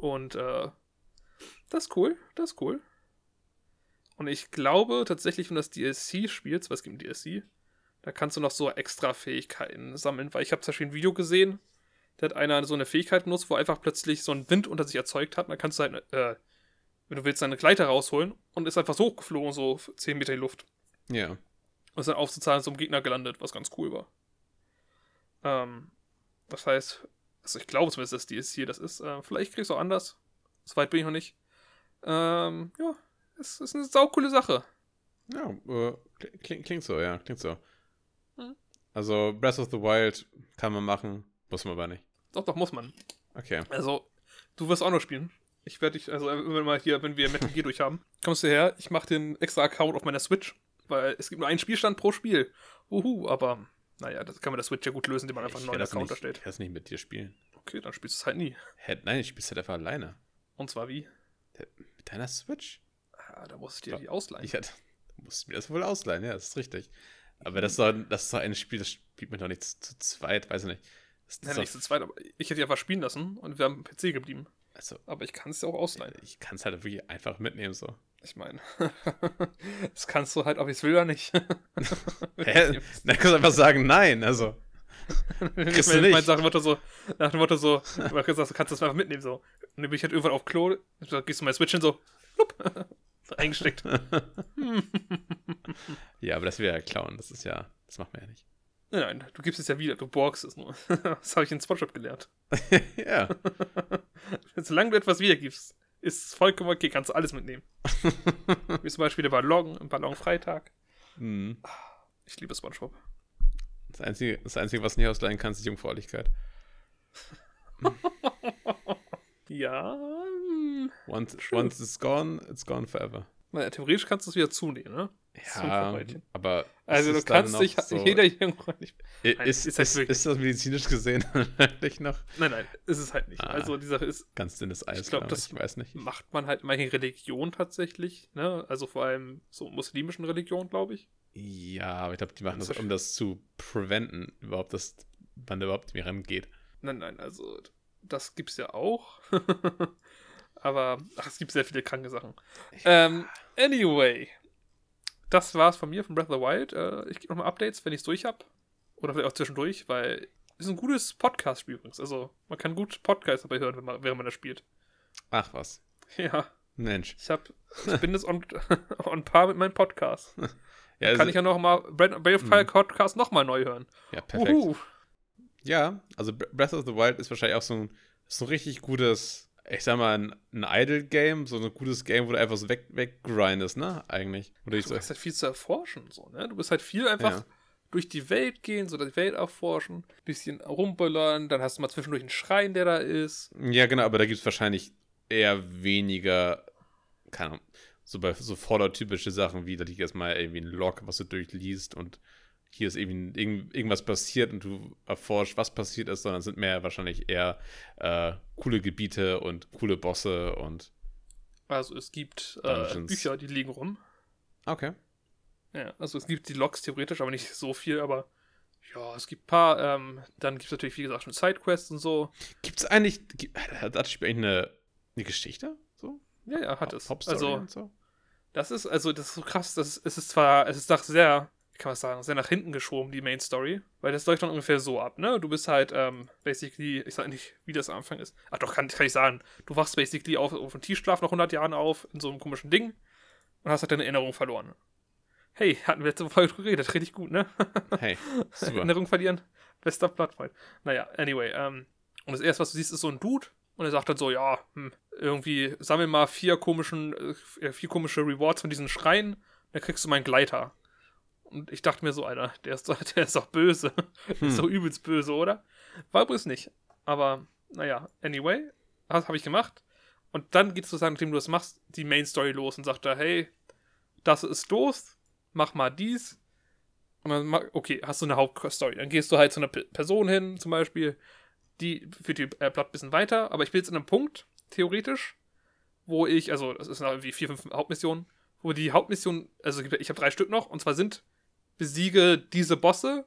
Und äh, das ist cool, das ist cool. Und ich glaube tatsächlich, wenn du das DLC spielst, was gibt ein DLC, da kannst du noch so extra Fähigkeiten sammeln, weil ich habe zum Beispiel ein Video gesehen, da hat einer so eine Fähigkeit benutzt, wo einfach plötzlich so ein Wind unter sich erzeugt hat. Und dann kannst du halt, äh, wenn du willst, deine Gleiter rausholen und ist einfach so hochgeflogen, so 10 Meter in die Luft. Ja. Und ist dann aufzuzahlen zum Gegner gelandet, was ganz cool war. Ähm, das heißt, also ich glaube zumindest, dass DLC das ist. Äh, vielleicht kriegst du auch anders. So weit bin ich noch nicht. Ähm, ja, es ist eine saukoole Sache. Ja, äh, klingt, klingt so, ja, klingt so. Hm. Also Breath of the Wild kann man machen, muss man aber nicht. Doch, doch, muss man. Okay. Also, du wirst auch noch spielen. Ich werde dich, also wenn wir mal hier, wenn wir Metal Gear <laughs> durch haben, kommst du her, ich mache den extra Account auf meiner Switch, weil es gibt nur einen Spielstand pro Spiel. Uhu, aber naja, das kann man der Switch ja gut lösen, indem man einfach einen neuen das, Account erstellt. ich werde das nicht mit dir spielen. Okay, dann spielst du es halt nie. Hä, nein, ich spiele halt einfach alleine. Und zwar wie? Mit deiner Switch? Ah, da musst du dir die ausleihen. <laughs> Ich hatte, du musst mir das wohl ausleihen, ja, das ist richtig. Aber das ist doch, das ist doch ein Spiel, das spielt man doch nicht zu, zu zweit, weiß ich nicht. Das, das Nein, nicht zu zweit, aber ich hätte die einfach spielen lassen und wir haben PC geblieben. Also, Aber ich kann es ja auch ausleihen. ich kann es halt wirklich einfach mitnehmen, so. Ich meine, <laughs> das kannst du halt, ob ich es will oder nicht. <laughs> Hä? Dann kannst du einfach sagen, nein, also. <laughs> ich Kriegst du nicht. mein, nach dem Motto so, nach dem Motto so, du kannst, du kannst das einfach mitnehmen, so. Und dann bin ich halt irgendwann auf Klo, da gehst du mal Switch hin, so, plupp, so eingesteckt. Ja, aber das wäre ja klauen, das ist ja, das macht man ja nicht. Nein, nein, du gibst es ja wieder, du borgst es nur. <laughs> Das habe ich in Spotshop gelernt. <laughs> ja. <laughs> Solange du etwas wiedergibst, ist es vollkommen okay, kannst du alles mitnehmen. Wie zum Beispiel der Ballon, im Ballonfreitag. Hm. Ich liebe Spongebob. Das Einzige, das Einzige, was du nicht ausleihen kannst, ist Jungfräulichkeit. Ja, hm. Once, once it's gone, it's gone forever. Naja, theoretisch kannst du es wieder zunehmen, ne? Ja, aber. Also ist du kannst dich, so- jeder irgendwann <laughs> nicht. Nein, Ist, ist ist, halt ist, wirklich- das medizinisch gesehen <laughs> wirklich noch Nein, nein, ist es halt nicht. Ah. Also die Sache ist, ganz dünnes Eis? glaub, glaub das- ich weiß nicht. macht man halt in manchen Religionen tatsächlich, ne? Also vor allem so muslimischen Religionen, glaube ich. Ja, aber ich glaube, die machen Das das, ist um das zu preventen, überhaupt, dass man da überhaupt nicht mehr rangeht. Nein, nein, also das gibt's ja auch. <laughs> Aber ach, es gibt sehr viele kranke Sachen. Ähm, anyway, das war's von mir von Breath of the Wild. Äh, ich gebe nochmal Updates, wenn ich's durch hab. Oder vielleicht auch zwischendurch, weil es ist ein gutes Podcast-Spiel übrigens. Also man kann gut Podcast dabei hören, wenn man, während man das spielt. Ach was. <laughs> Ja, Mensch. ich hab, ich <laughs> bin jetzt on, <laughs> on par mit meinem Podcast. Ja, also, Kann ich ja noch mal Breath of the Wild Podcast nochmal neu hören. ja perfekt. Uhu. Ja, also Bre- Breath of the Wild ist wahrscheinlich auch so ein, so ein richtig gutes, ich sag mal, ein, ein Idle-Game, so ein gutes Game, wo du einfach so weg, weggrindest, ne? Eigentlich. Oder ich Du so, hast halt viel zu erforschen, so, ne? Du bist halt viel einfach Ja. durch die Welt gehen, so die Welt erforschen, bisschen rumböllern, dann hast du mal zwischendurch einen Schrein, der da ist. Ja, genau, aber da gibt es wahrscheinlich eher weniger, keine Ahnung, so bei so Fallout-typische Sachen wie, da liegt erstmal irgendwie ein Log, was du durchliest und hier ist irgendwie irgend, irgendwas passiert und du erforschst, was passiert ist, sondern es sind mehr wahrscheinlich eher äh, coole Gebiete und coole Bosse und Also es gibt äh. Bücher, die liegen rum. okay. Ja, also es gibt die Logs theoretisch, aber nicht so viel, aber Ja, es gibt ein paar, ähm, dann gibt es natürlich, wie gesagt, schon Sidequests und so. Gibt es eigentlich, gibt, hat das Spiel eigentlich eine, eine Geschichte? So? Ja, ja, hat es. Hauptstory Also, und so? das ist, also, das ist so krass, das ist, es ist zwar, es ist doch sehr, kann man sagen, sehr nach hinten geschoben, die Main Story, weil das läuft dann ungefähr so ab, ne? Du bist halt, ähm, basically, ich sag nicht, wie das am Anfang ist. Ach doch, kann, kann ich sagen. Du wachst basically auf, auf einem Tiefschlaf nach 100 Jahren auf, in so einem komischen Ding und hast halt deine Erinnerung verloren. Hey, hatten wir letzte Folge drüber geredet, richtig gut, ne? <laughs> Hey, super. Erinnerung verlieren. Bester Plattfreund. Naja, anyway, ähm, und das erste, was du siehst, ist so ein Dude. Und er sagt dann so, ja, hm, irgendwie sammel mal vier komischen, äh, vier komische Rewards von diesen Schreien, dann kriegst du meinen Gleiter. Und ich dachte mir so, Alter, der ist doch, <laughs> der ist doch böse. Hm. ist doch übelst böse, oder? War übrigens nicht. Aber, naja, anyway, das habe ich gemacht. Und dann geht sozusagen, nachdem du das machst, die Main Story los und sagt da, hey, das ist los, mach mal dies. Und dann, okay, hast du eine Hauptstory. Dann gehst du halt zu einer Person hin, zum Beispiel, die führt die äh, Plot ein bisschen weiter, aber ich bin jetzt in einem Punkt, theoretisch, wo ich, also das ist irgendwie vier, fünf Hauptmissionen, wo die Hauptmission, also ich habe drei Stück noch, und zwar sind besiege diese Bosse,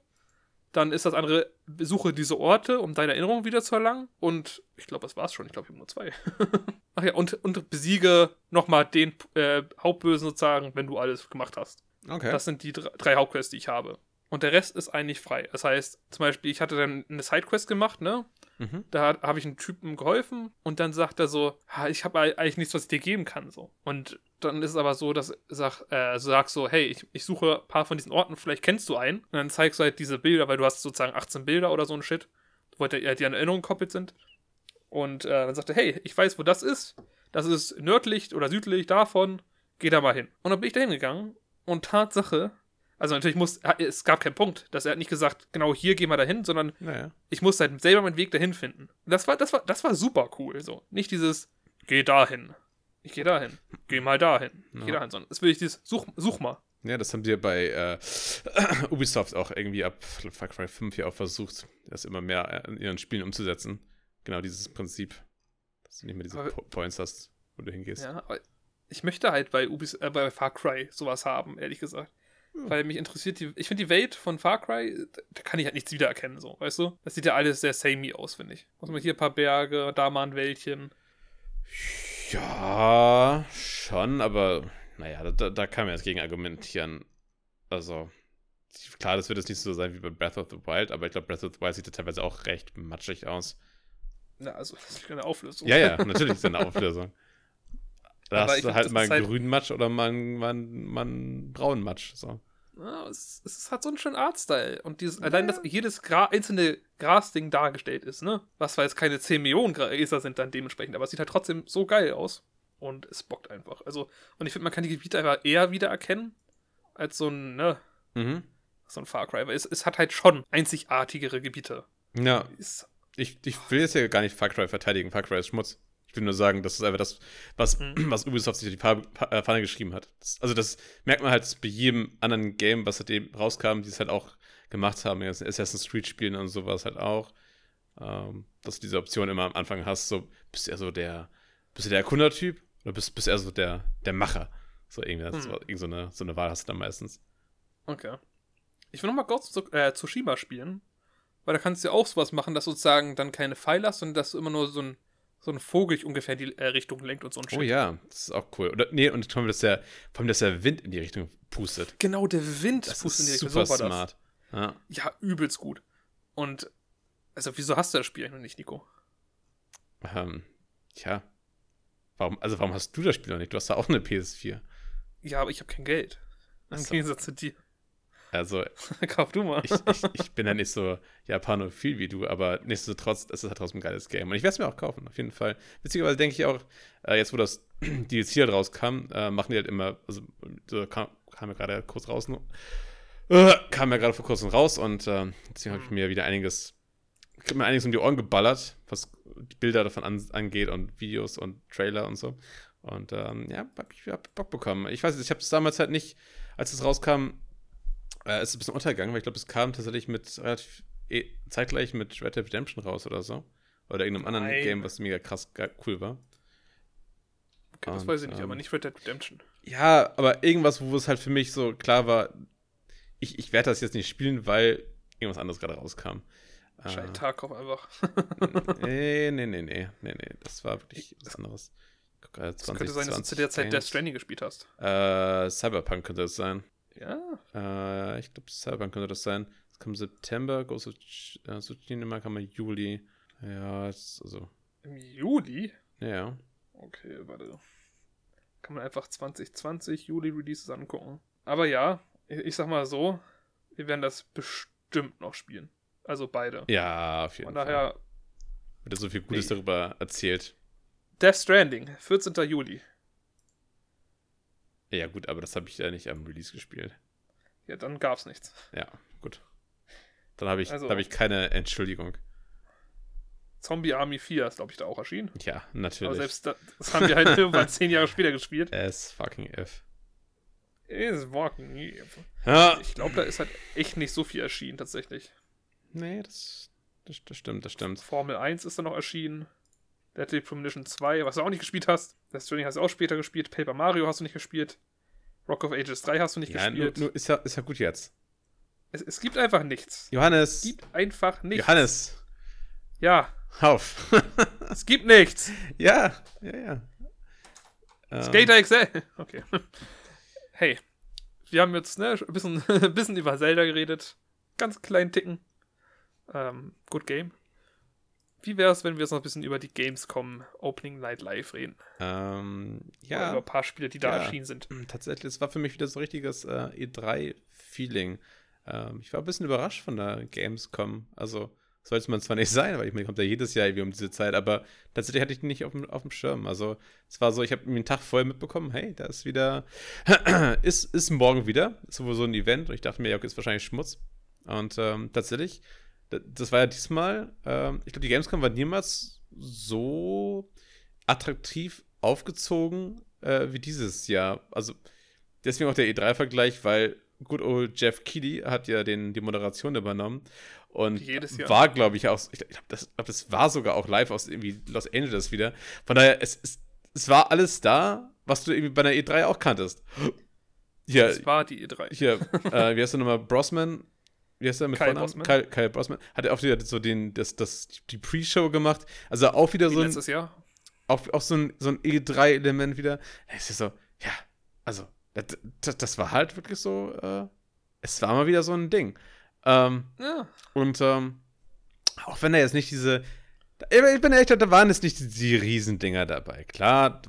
dann ist das andere, besuche diese Orte, um deine Erinnerung wieder zu erlangen. Und ich glaube, das war's schon. Ich glaube, ich habe nur zwei. <laughs> Ach ja, und, und besiege nochmal den äh, Hauptbösen sozusagen, wenn du alles gemacht hast. Okay. Das sind die drei, drei Hauptquests, die ich habe. Und der Rest ist eigentlich frei. Das heißt, zum Beispiel, ich hatte dann eine Sidequest gemacht, ne? Mhm. Da habe ich einem Typen geholfen und dann sagt er so, "Ha, ich habe eigentlich nichts, was ich dir geben kann. So. Und dann ist es aber so, dass sag, äh, sagst so, hey, ich, ich suche ein paar von diesen Orten, vielleicht kennst du einen. Und dann zeigst du halt diese Bilder, weil du hast sozusagen 18 Bilder oder so ein Shit, wo halt die, die an Erinnerungen gekoppelt sind. Und äh, dann sagt er, hey, ich weiß, wo das ist. Das ist nördlich oder südlich davon. Geh da mal hin. Und dann bin ich da hingegangen und Tatsache, also natürlich muss, es gab keinen Punkt, dass er hat nicht gesagt, genau hier gehen wir dahin, sondern Naja. ich musste halt selber meinen Weg dahin finden. Das war, das war, das war super cool. So. Nicht dieses, geh dahin. Ich geh dahin. Geh mal dahin. Ich geh Ja. dahin, sondern es will ich dieses, such, such mal. Ja, das haben die ja bei äh, <coughs> Ubisoft auch irgendwie ab Far Cry 5 hier auch versucht, das immer mehr in ihren Spielen umzusetzen. Genau dieses Prinzip. Dass du nicht mehr diese Aber- po Points hast, wo du hingehst. Ja, aber ich möchte halt bei, Ubis, äh, bei Far Cry sowas haben, ehrlich gesagt. Hm. Weil mich interessiert die, ich finde die Welt von Far Cry, da kann ich halt nichts wiedererkennen, so, weißt du? Das sieht ja alles sehr samey aus, finde ich. Muss man hier ein paar Berge, da mal ein Wäldchen. Ja, schon, aber naja, da, da kann man jetzt gegen argumentieren. Also, klar, das wird jetzt nicht so sein wie bei Breath of the Wild, aber ich glaube, Breath of the Wild sieht ja teilweise auch recht matschig aus. Na, also, das ist eine Auflösung. Ja, ja, <laughs> natürlich ist das eine Auflösung. Da Aber hast du halt mal einen halt- grünen Matsch oder mal einen, mal einen, mal einen braunen Matsch. So. Ja, es, es hat so einen schönen Artstyle. Und dieses, allein, dass jedes Gra einzelne Grasding dargestellt ist, ne? Was zwar jetzt keine 10 Millionen Gräser sind dann dementsprechend, aber es sieht halt trotzdem so geil aus. Und es bockt einfach. Also, und ich finde, man kann die Gebiete einfach eher wiedererkennen, als so ein, ne, Mhm. so ein Far Cry. Weil es, es hat halt schon einzigartigere Gebiete. Ja, Ist, ich, ich will jetzt ja gar nicht Far Cry verteidigen. Far Cry ist Schmutz. Ich will nur sagen, das ist einfach das, was, Mhm. <clears throat> was Ubisoft sich die Fahne geschrieben hat. Das, also das merkt man halt bei jedem anderen Game, was seitdem rauskam, die es halt auch gemacht haben. Jetzt Assassin's Creed spielen und sowas halt auch. Ähm, dass du diese Option immer am Anfang hast, so bist du eher so der, bist du der Erkundertyp oder bist, bist du eher so der, der Macher? So irgendwie, das Hm. war, irgend so eine, so eine Wahl hast du dann meistens. okay. Ich will nochmal Ghost of äh, Tsushima spielen. Weil da kannst du ja auch sowas machen, dass sozusagen dann keine Pfeile hast, sondern dass du immer nur so ein, so ein Vogel ungefähr in die äh, Richtung lenkt und so ein Oh ja, das ist auch cool. Oder, nee, und vor allem, dass der, vor allem, dass der Wind in die Richtung pustet. Genau, der Wind Das pustet in die Richtung. super So smart. Ja. Ja, übelst gut. Und, also, wieso hast du das Spiel noch nicht, Nico? Ähm, tja. Warum, also warum hast du das Spiel noch nicht? Du hast da auch eine PS4. Ja, aber ich habe kein Geld. Im. Gegensatz zu dir. Also <laughs> Kauf du mal. ich, ich, ich bin ja nicht so japanophil wie du, aber nichtsdestotrotz, es ist halt trotzdem ein geiles Game. Und ich werde es mir auch kaufen, auf jeden Fall. Witzigerweise denke ich auch, äh, jetzt wo das DLC halt rauskam, äh, machen die halt immer, also so kam, kam ja gerade kurz raus, äh, kam ja gerade vor kurzem raus und äh, deswegen habe ich mir wieder einiges, ich mir einiges um die Ohren geballert, was die Bilder davon an, angeht und Videos und Trailer und so. Und ähm, ja, hab ich hab Bock bekommen. Ich weiß nicht, ich habe es damals halt nicht, als es rauskam, äh, ist es ein bisschen untergegangen, weil ich glaube, es kam tatsächlich mit relativ eh, zeitgleich mit Red Dead Redemption raus oder so. Oder irgendeinem anderen Nein. Game, was mega krass cool war. Okay, das Und, weiß ich nicht, ähm, aber nicht Red Dead Redemption. Ja, aber irgendwas, wo es halt für mich so klar war, ich, ich werde das jetzt nicht spielen, weil irgendwas anderes gerade rauskam. Wahrscheinlich Äh, Tarkov einfach. <laughs> nee, nee, nee, nee, nee, nee, das war wirklich was anderes. Guck Es könnte sein, dass du zu der 2020 Zeit Death. Stranding gespielt hast. Äh, Cyberpunk könnte das sein. Ja. Äh, ich glaube, Cyberpunk könnte das sein. Es kam September, Ghost of äh, Tsushima kam im Juli. Ja, also, Im Juli? ja. Okay, warte. Kann man einfach 2020 Juli Releases angucken. Aber ja, ich, ich sag mal so, wir werden das bestimmt noch spielen. Also beide. Ja, auf jeden Von Fall. daher, Wird so viel Gutes Nee. darüber erzählt. Death Stranding, 14. Juli. Ja, gut, aber das habe ich ja nicht am Release gespielt. Ja, dann gab's nichts. Ja, gut. Dann habe ich, Also- hab ich keine Entschuldigung. Zombie Army 4 ist, glaube ich, da auch erschienen. Ja, natürlich. Aber selbst das, das haben wir halt <laughs> irgendwann zehn Jahre später gespielt. S fucking F. Is walking. Ja. Ich glaube, da ist halt echt nicht so viel erschienen, tatsächlich. Nee, das, das, das stimmt, das stimmt. Formel 1 ist dann noch erschienen. Deadly Premonition 2, was du auch nicht gespielt hast. Death Stranding hast du auch später gespielt. Paper Mario hast du nicht gespielt. Rock of Ages 3 hast du nicht Ja, nur, gespielt. nur ist, ja, ist ja gut jetzt. Es, es gibt einfach nichts. Johannes. Es gibt einfach nichts. Johannes. Ja, Auf. <laughs> es gibt nichts. ja, ja, ja. Ähm, Skater XL. <laughs> Okay. Hey, wir haben jetzt ne, ein, bisschen, <laughs> ein bisschen über Zelda geredet. Ganz kleinen Ticken. Ähm, good game. Wie wäre es, wenn wir jetzt noch ein bisschen über die Gamescom Opening Night Live reden? Ähm, Oder ja. über ein paar Spiele, die da Ja. erschienen sind. Mm, Tatsächlich, es war für mich wieder so ein richtiges äh, E3-Feeling. Ähm, ich war ein bisschen überrascht von der Gamescom. Also, sollte man zwar nicht <laughs> sein, weil ich meine, kommt ja jedes Jahr irgendwie um diese Zeit, aber tatsächlich hatte ich die nicht auf dem, auf dem Schirm. Also, es war so, ich habe mir einen Tag vorher mitbekommen, hey, da ist wieder, <clears throat> ist, ist morgen wieder, ist sowieso ein Event und ich dachte mir, ja, okay, ist wahrscheinlich Schmutz. Und ähm, tatsächlich, das war ja diesmal, ähm, ich glaube, die Gamescom war niemals so attraktiv aufgezogen äh, wie dieses Jahr. Also deswegen auch der E3-Vergleich, weil good old Jeff Keighley hat ja den, die Moderation übernommen und Wie jedes Jahr. war, glaube ich, auch, ich glaube, das, glaub, das war sogar auch live aus irgendwie Los Angeles wieder. Von daher, es, es, es war alles da, was du irgendwie bei einer E3 auch kanntest. Hier, Das war die E3. hier, <laughs> äh, wie heißt der nochmal? Brosman? Wie heißt der mit Kyle Vornamen? Brosnan. Kyle, Kyle Brosman. Hat er auch wieder so den, das, das, die Pre-Show gemacht. Also auch wieder Wie so ein, letztes Jahr. auch, auch so ein, so ein E3-Element wieder. Es ist so, ja, also, das, das, war halt wirklich so, äh, es war mal wieder so ein Ding. Ähm, Ja. und ähm, auch wenn er jetzt nicht diese. Ich bin echt, da waren jetzt nicht die, die Riesendinger dabei. Klar,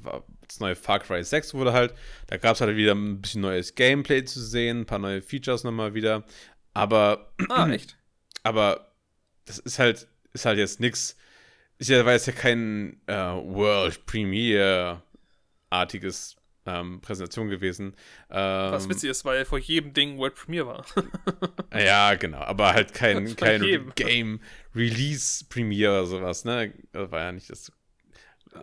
das neue Far Cry 6 wurde halt, da gab es halt wieder ein bisschen neues Gameplay zu sehen, ein paar neue Features nochmal wieder. Aber, Ah, <clears throat> echt? aber das ist halt, ist halt jetzt nix. Ist ja, war jetzt ja kein äh, World Premiere-artiges ähm, Präsentation gewesen. Ähm, Was witzig ist, weil vor jedem Ding World Premiere war. <laughs> Ja, genau, aber halt kein, <laughs> kein jedem. Game Release Premiere oder sowas, ne? War ja nicht das.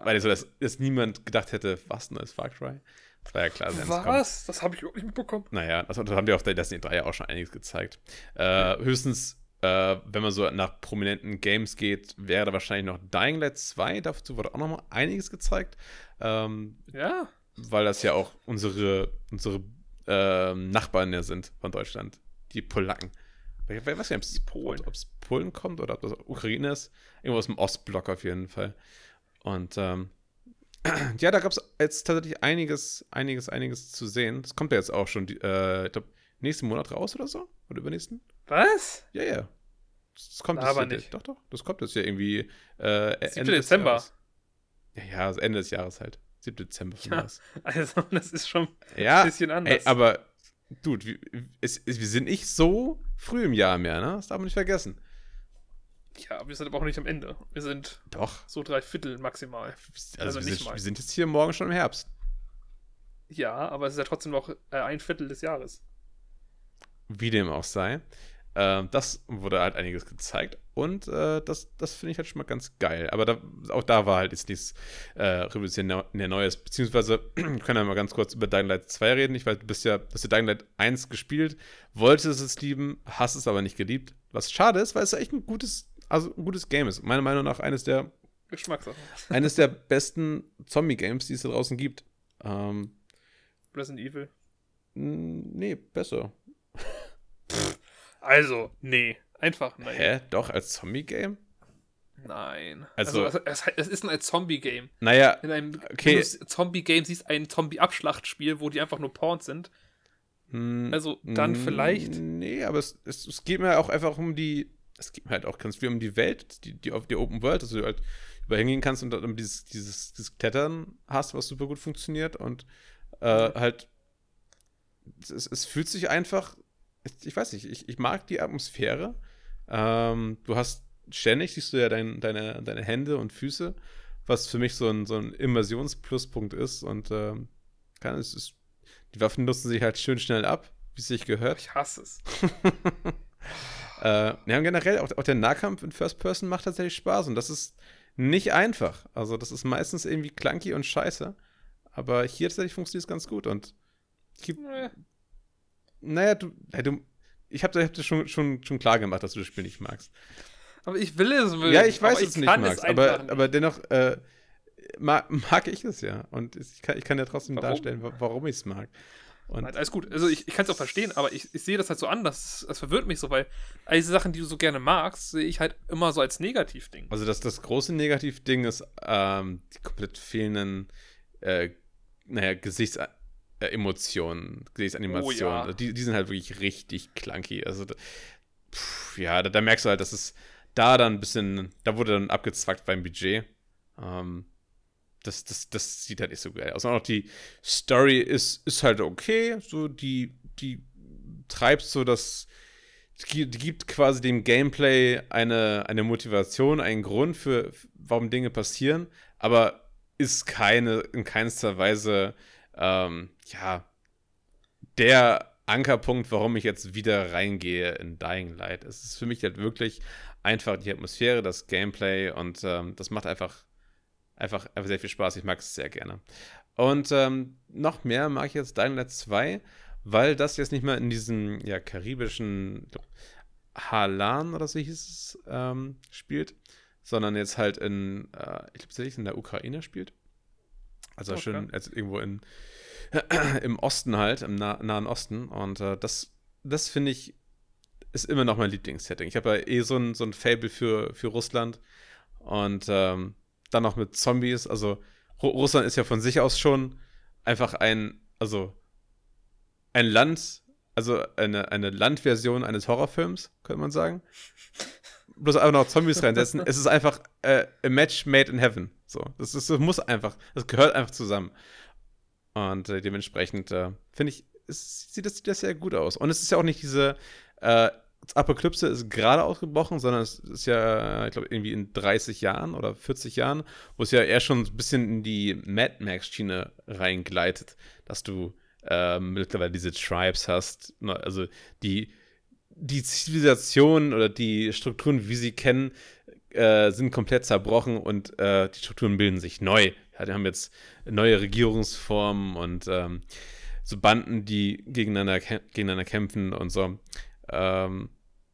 Weil so, dass, dass niemand gedacht hätte, was neues Far Cry. Das war ja klar, kommt. Was? Das habe ich überhaupt nicht mitbekommen. Naja, das, das haben die auf der Destiny 3 ja auch schon einiges gezeigt. Äh, höchstens, äh, wenn man so nach prominenten Games geht, wäre da wahrscheinlich noch Dying Light 2. Dazu wurde auch noch mal einiges gezeigt. Ähm, Ja. weil das ja auch unsere, unsere ähm, Nachbarn ja sind von Deutschland, die Polacken. Ich weiß nicht, ob es Polen. Polen kommt oder ob das Ukraine ist. Irgendwo aus dem Ostblock auf jeden Fall. Und ähm, ja, da gab es jetzt tatsächlich einiges, einiges, einiges zu sehen. Das kommt ja jetzt auch schon, äh, ich glaube, nächsten Monat raus oder so? Oder übernächsten? Was? Ja, ja. Das, kommt Aber jetzt, nicht. Doch, doch. Das kommt jetzt ja irgendwie äh, Ende 7. des Dezember. Jahres. Ja, ja, also Ende des Jahres halt. 7. Dezember von Ja. Also, <laughs> das ist schon Ja, ein bisschen anders. Ey, aber, Dude, wir, es, es, wir sind nicht so früh im Jahr mehr, ne? Das darf man nicht vergessen. Ja, wir sind aber auch nicht am Ende. Wir sind Doch. so drei Viertel maximal. Also, Also wir, nicht sind, mal. wir sind jetzt hier morgen schon im Herbst. Ja, aber es ist ja trotzdem noch äh, ein Viertel des Jahres. Wie dem auch sei. Ähm, das wurde halt einiges gezeigt und äh, das, das finde ich halt schon mal ganz geil. Aber da, auch da war halt jetzt nichts äh, revolutionär Neues. Beziehungsweise, <clears throat> wir können ja mal ganz kurz über Dying Light 2 reden. Ich weiß, du bist ja, hast ja Dying Light 1 gespielt, wolltest es lieben, hast es aber nicht geliebt. Was schade ist, weil es ja echt ein gutes, also ein gutes Game ist. Meiner Meinung nach eines der Geschmackssache. <laughs> eines der besten Zombie-Games, die es da draußen gibt. Ähm, Resident Evil. nee, besser. Also, nee. Einfach nein. Hä? Doch, als Zombie-Game? Nein. Also- Also, es, es ist ein Zombie-Game. Naja, In einem Okay. Zombie-Game siehst, ein Zombie-Abschlachtspiel, wo die einfach nur Porns sind. mh, Also dann vielleicht. Nee, aber es, es, es geht mir auch einfach um die. Es geht mir halt auch ganz viel um die Welt, die, die, auf die Open World, dass du halt über hingehen kannst und dann dieses, dieses, dieses Klettern hast, was super gut funktioniert und äh, halt. Es, es fühlt sich einfach. Ich, ich weiß nicht, ich, ich mag die Atmosphäre. Ähm, du hast ständig, siehst du ja dein, deine, deine Hände und Füße, was für mich so ein, so ein Immersionspluspunkt ist und ähm, kann, es ist, die Waffen nutzen sich halt schön schnell ab, wie es sich gehört. Ich hasse es. <laughs> Äh, ja, und generell auch, auch der Nahkampf in First Person macht tatsächlich Spaß und das ist nicht einfach. Also, das ist meistens irgendwie clunky und scheiße. Aber hier tatsächlich funktioniert es ganz gut und es gibt, Äh, naja, du, ja, du ich habe hab dir schon, schon, schon klar gemacht, dass du das Spiel nicht magst. Aber ich will es mögen. ja, ich weiß, dass du nicht kann magst, es aber, nicht. aber dennoch äh, mag, mag ich es ja. Und ich kann, ich kann ja trotzdem Warum? darstellen, wa- warum ich es mag. Und Nein, alles gut. Also ich, ich kann es auch verstehen, aber ich, ich sehe das halt so anders. Das verwirrt mich so, weil all diese Sachen, die du so gerne magst, sehe ich halt immer so als Negativding. Also das, das große Negativding ist ähm, die komplett fehlenden, äh, naja, Gesichtsemotionen, Gesichtsanimationen. Oh ja. die, die sind halt wirklich richtig clunky. Also, da, pff, ja, da, da merkst du halt, dass es da dann ein bisschen, da wurde dann abgezwackt beim Budget. Ähm, das, das, das sieht halt nicht so geil aus. Und auch die Story ist, ist halt okay. So, die, die treibt so das. Die gibt quasi dem Gameplay eine, eine Motivation, einen Grund für, warum Dinge passieren, aber ist keine, in keinster Weise, ähm, ja, der Ankerpunkt, warum ich jetzt wieder reingehe in Dying Light. Es ist für mich halt wirklich einfach die Atmosphäre, das Gameplay und ähm, das macht einfach, einfach, einfach sehr viel Spaß. Ich mag es sehr gerne. Und ähm, noch mehr mag ich jetzt Dying Light 2, weil das jetzt nicht mehr in diesem ja, karibischen Halan oder so hieß es, ähm, spielt, sondern jetzt halt in, äh, ich glaube tatsächlich in der Ukraine spielt. Also Okay. schön jetzt irgendwo in, <clears throat> im Osten halt, im nah Nahen Osten. Und äh, das, das finde ich, ist immer noch mein Lieblingssetting. Ich habe ja eh so ein, so ein Fable für, für Russland. Und ähm, dann noch mit Zombies. Also Ru Russland ist ja von sich aus schon einfach ein, also ein Land, also eine, eine Landversion eines Horrorfilms, könnte man sagen. Bloß einfach noch Zombies reinsetzen. es ist einfach äh, a match made in heaven. So, das, ist, das muss einfach, das gehört einfach zusammen. Und äh, dementsprechend äh, finde ich, es sieht das, sieht das sehr gut aus. Und es ist ja auch nicht diese äh, Apokalypse ist gerade ausgebrochen, sondern es ist ja, ich glaube, irgendwie in 30 Jahren oder 40 Jahren, wo es ja eher schon ein bisschen in die Mad Max-Schiene reingleitet, dass du äh, mittlerweile diese Tribes hast, also die, die Zivilisation oder die Strukturen, wie sie kennen, äh, sind komplett zerbrochen und äh, die Strukturen bilden sich neu. Die haben jetzt neue Regierungsformen und ähm, so Banden, die gegeneinander, gegeneinander kämpfen und so. Ähm,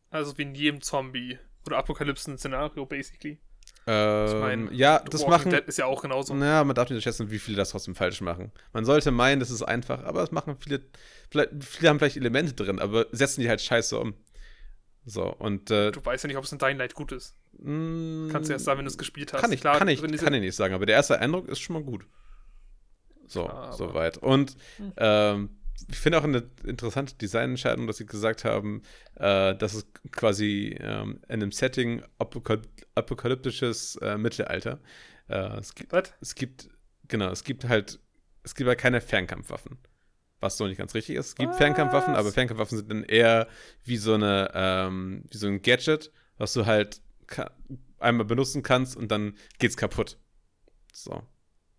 Also wie in jedem Zombie- oder Apokalypsen-Szenario, basically. ähm, mein, ja, The das Walking machen. Dead ist ja auch genauso. Naja, man darf nicht unterschätzen, wie viele das trotzdem falsch machen. Man sollte meinen, das ist einfach, aber es machen viele, vielleicht, viele haben vielleicht Elemente drin, aber setzen die halt scheiße um. So, und äh, Du weißt ja nicht, ob es in Dying Light gut ist. mh, Kannst du erst sagen, wenn du es gespielt hast. Kann ich, Klar, kann, ich, kann ich nicht sagen, aber der erste Eindruck ist schon mal gut. So, Klar, soweit. Und ähm, ich finde auch eine interessante Designentscheidung, dass sie gesagt haben, äh, dass es quasi ähm, in einem Setting apokal apokalyptisches äh, Mittelalter. Äh, es, gibt, Was? es gibt, genau, es gibt halt, es gibt halt keine Fernkampfwaffen. Was so nicht ganz richtig ist. Es gibt Was? Fernkampfwaffen, aber Fernkampfwaffen sind dann eher wie so eine, ähm, wie so ein Gadget, was du halt einmal benutzen kannst und dann geht's kaputt. So.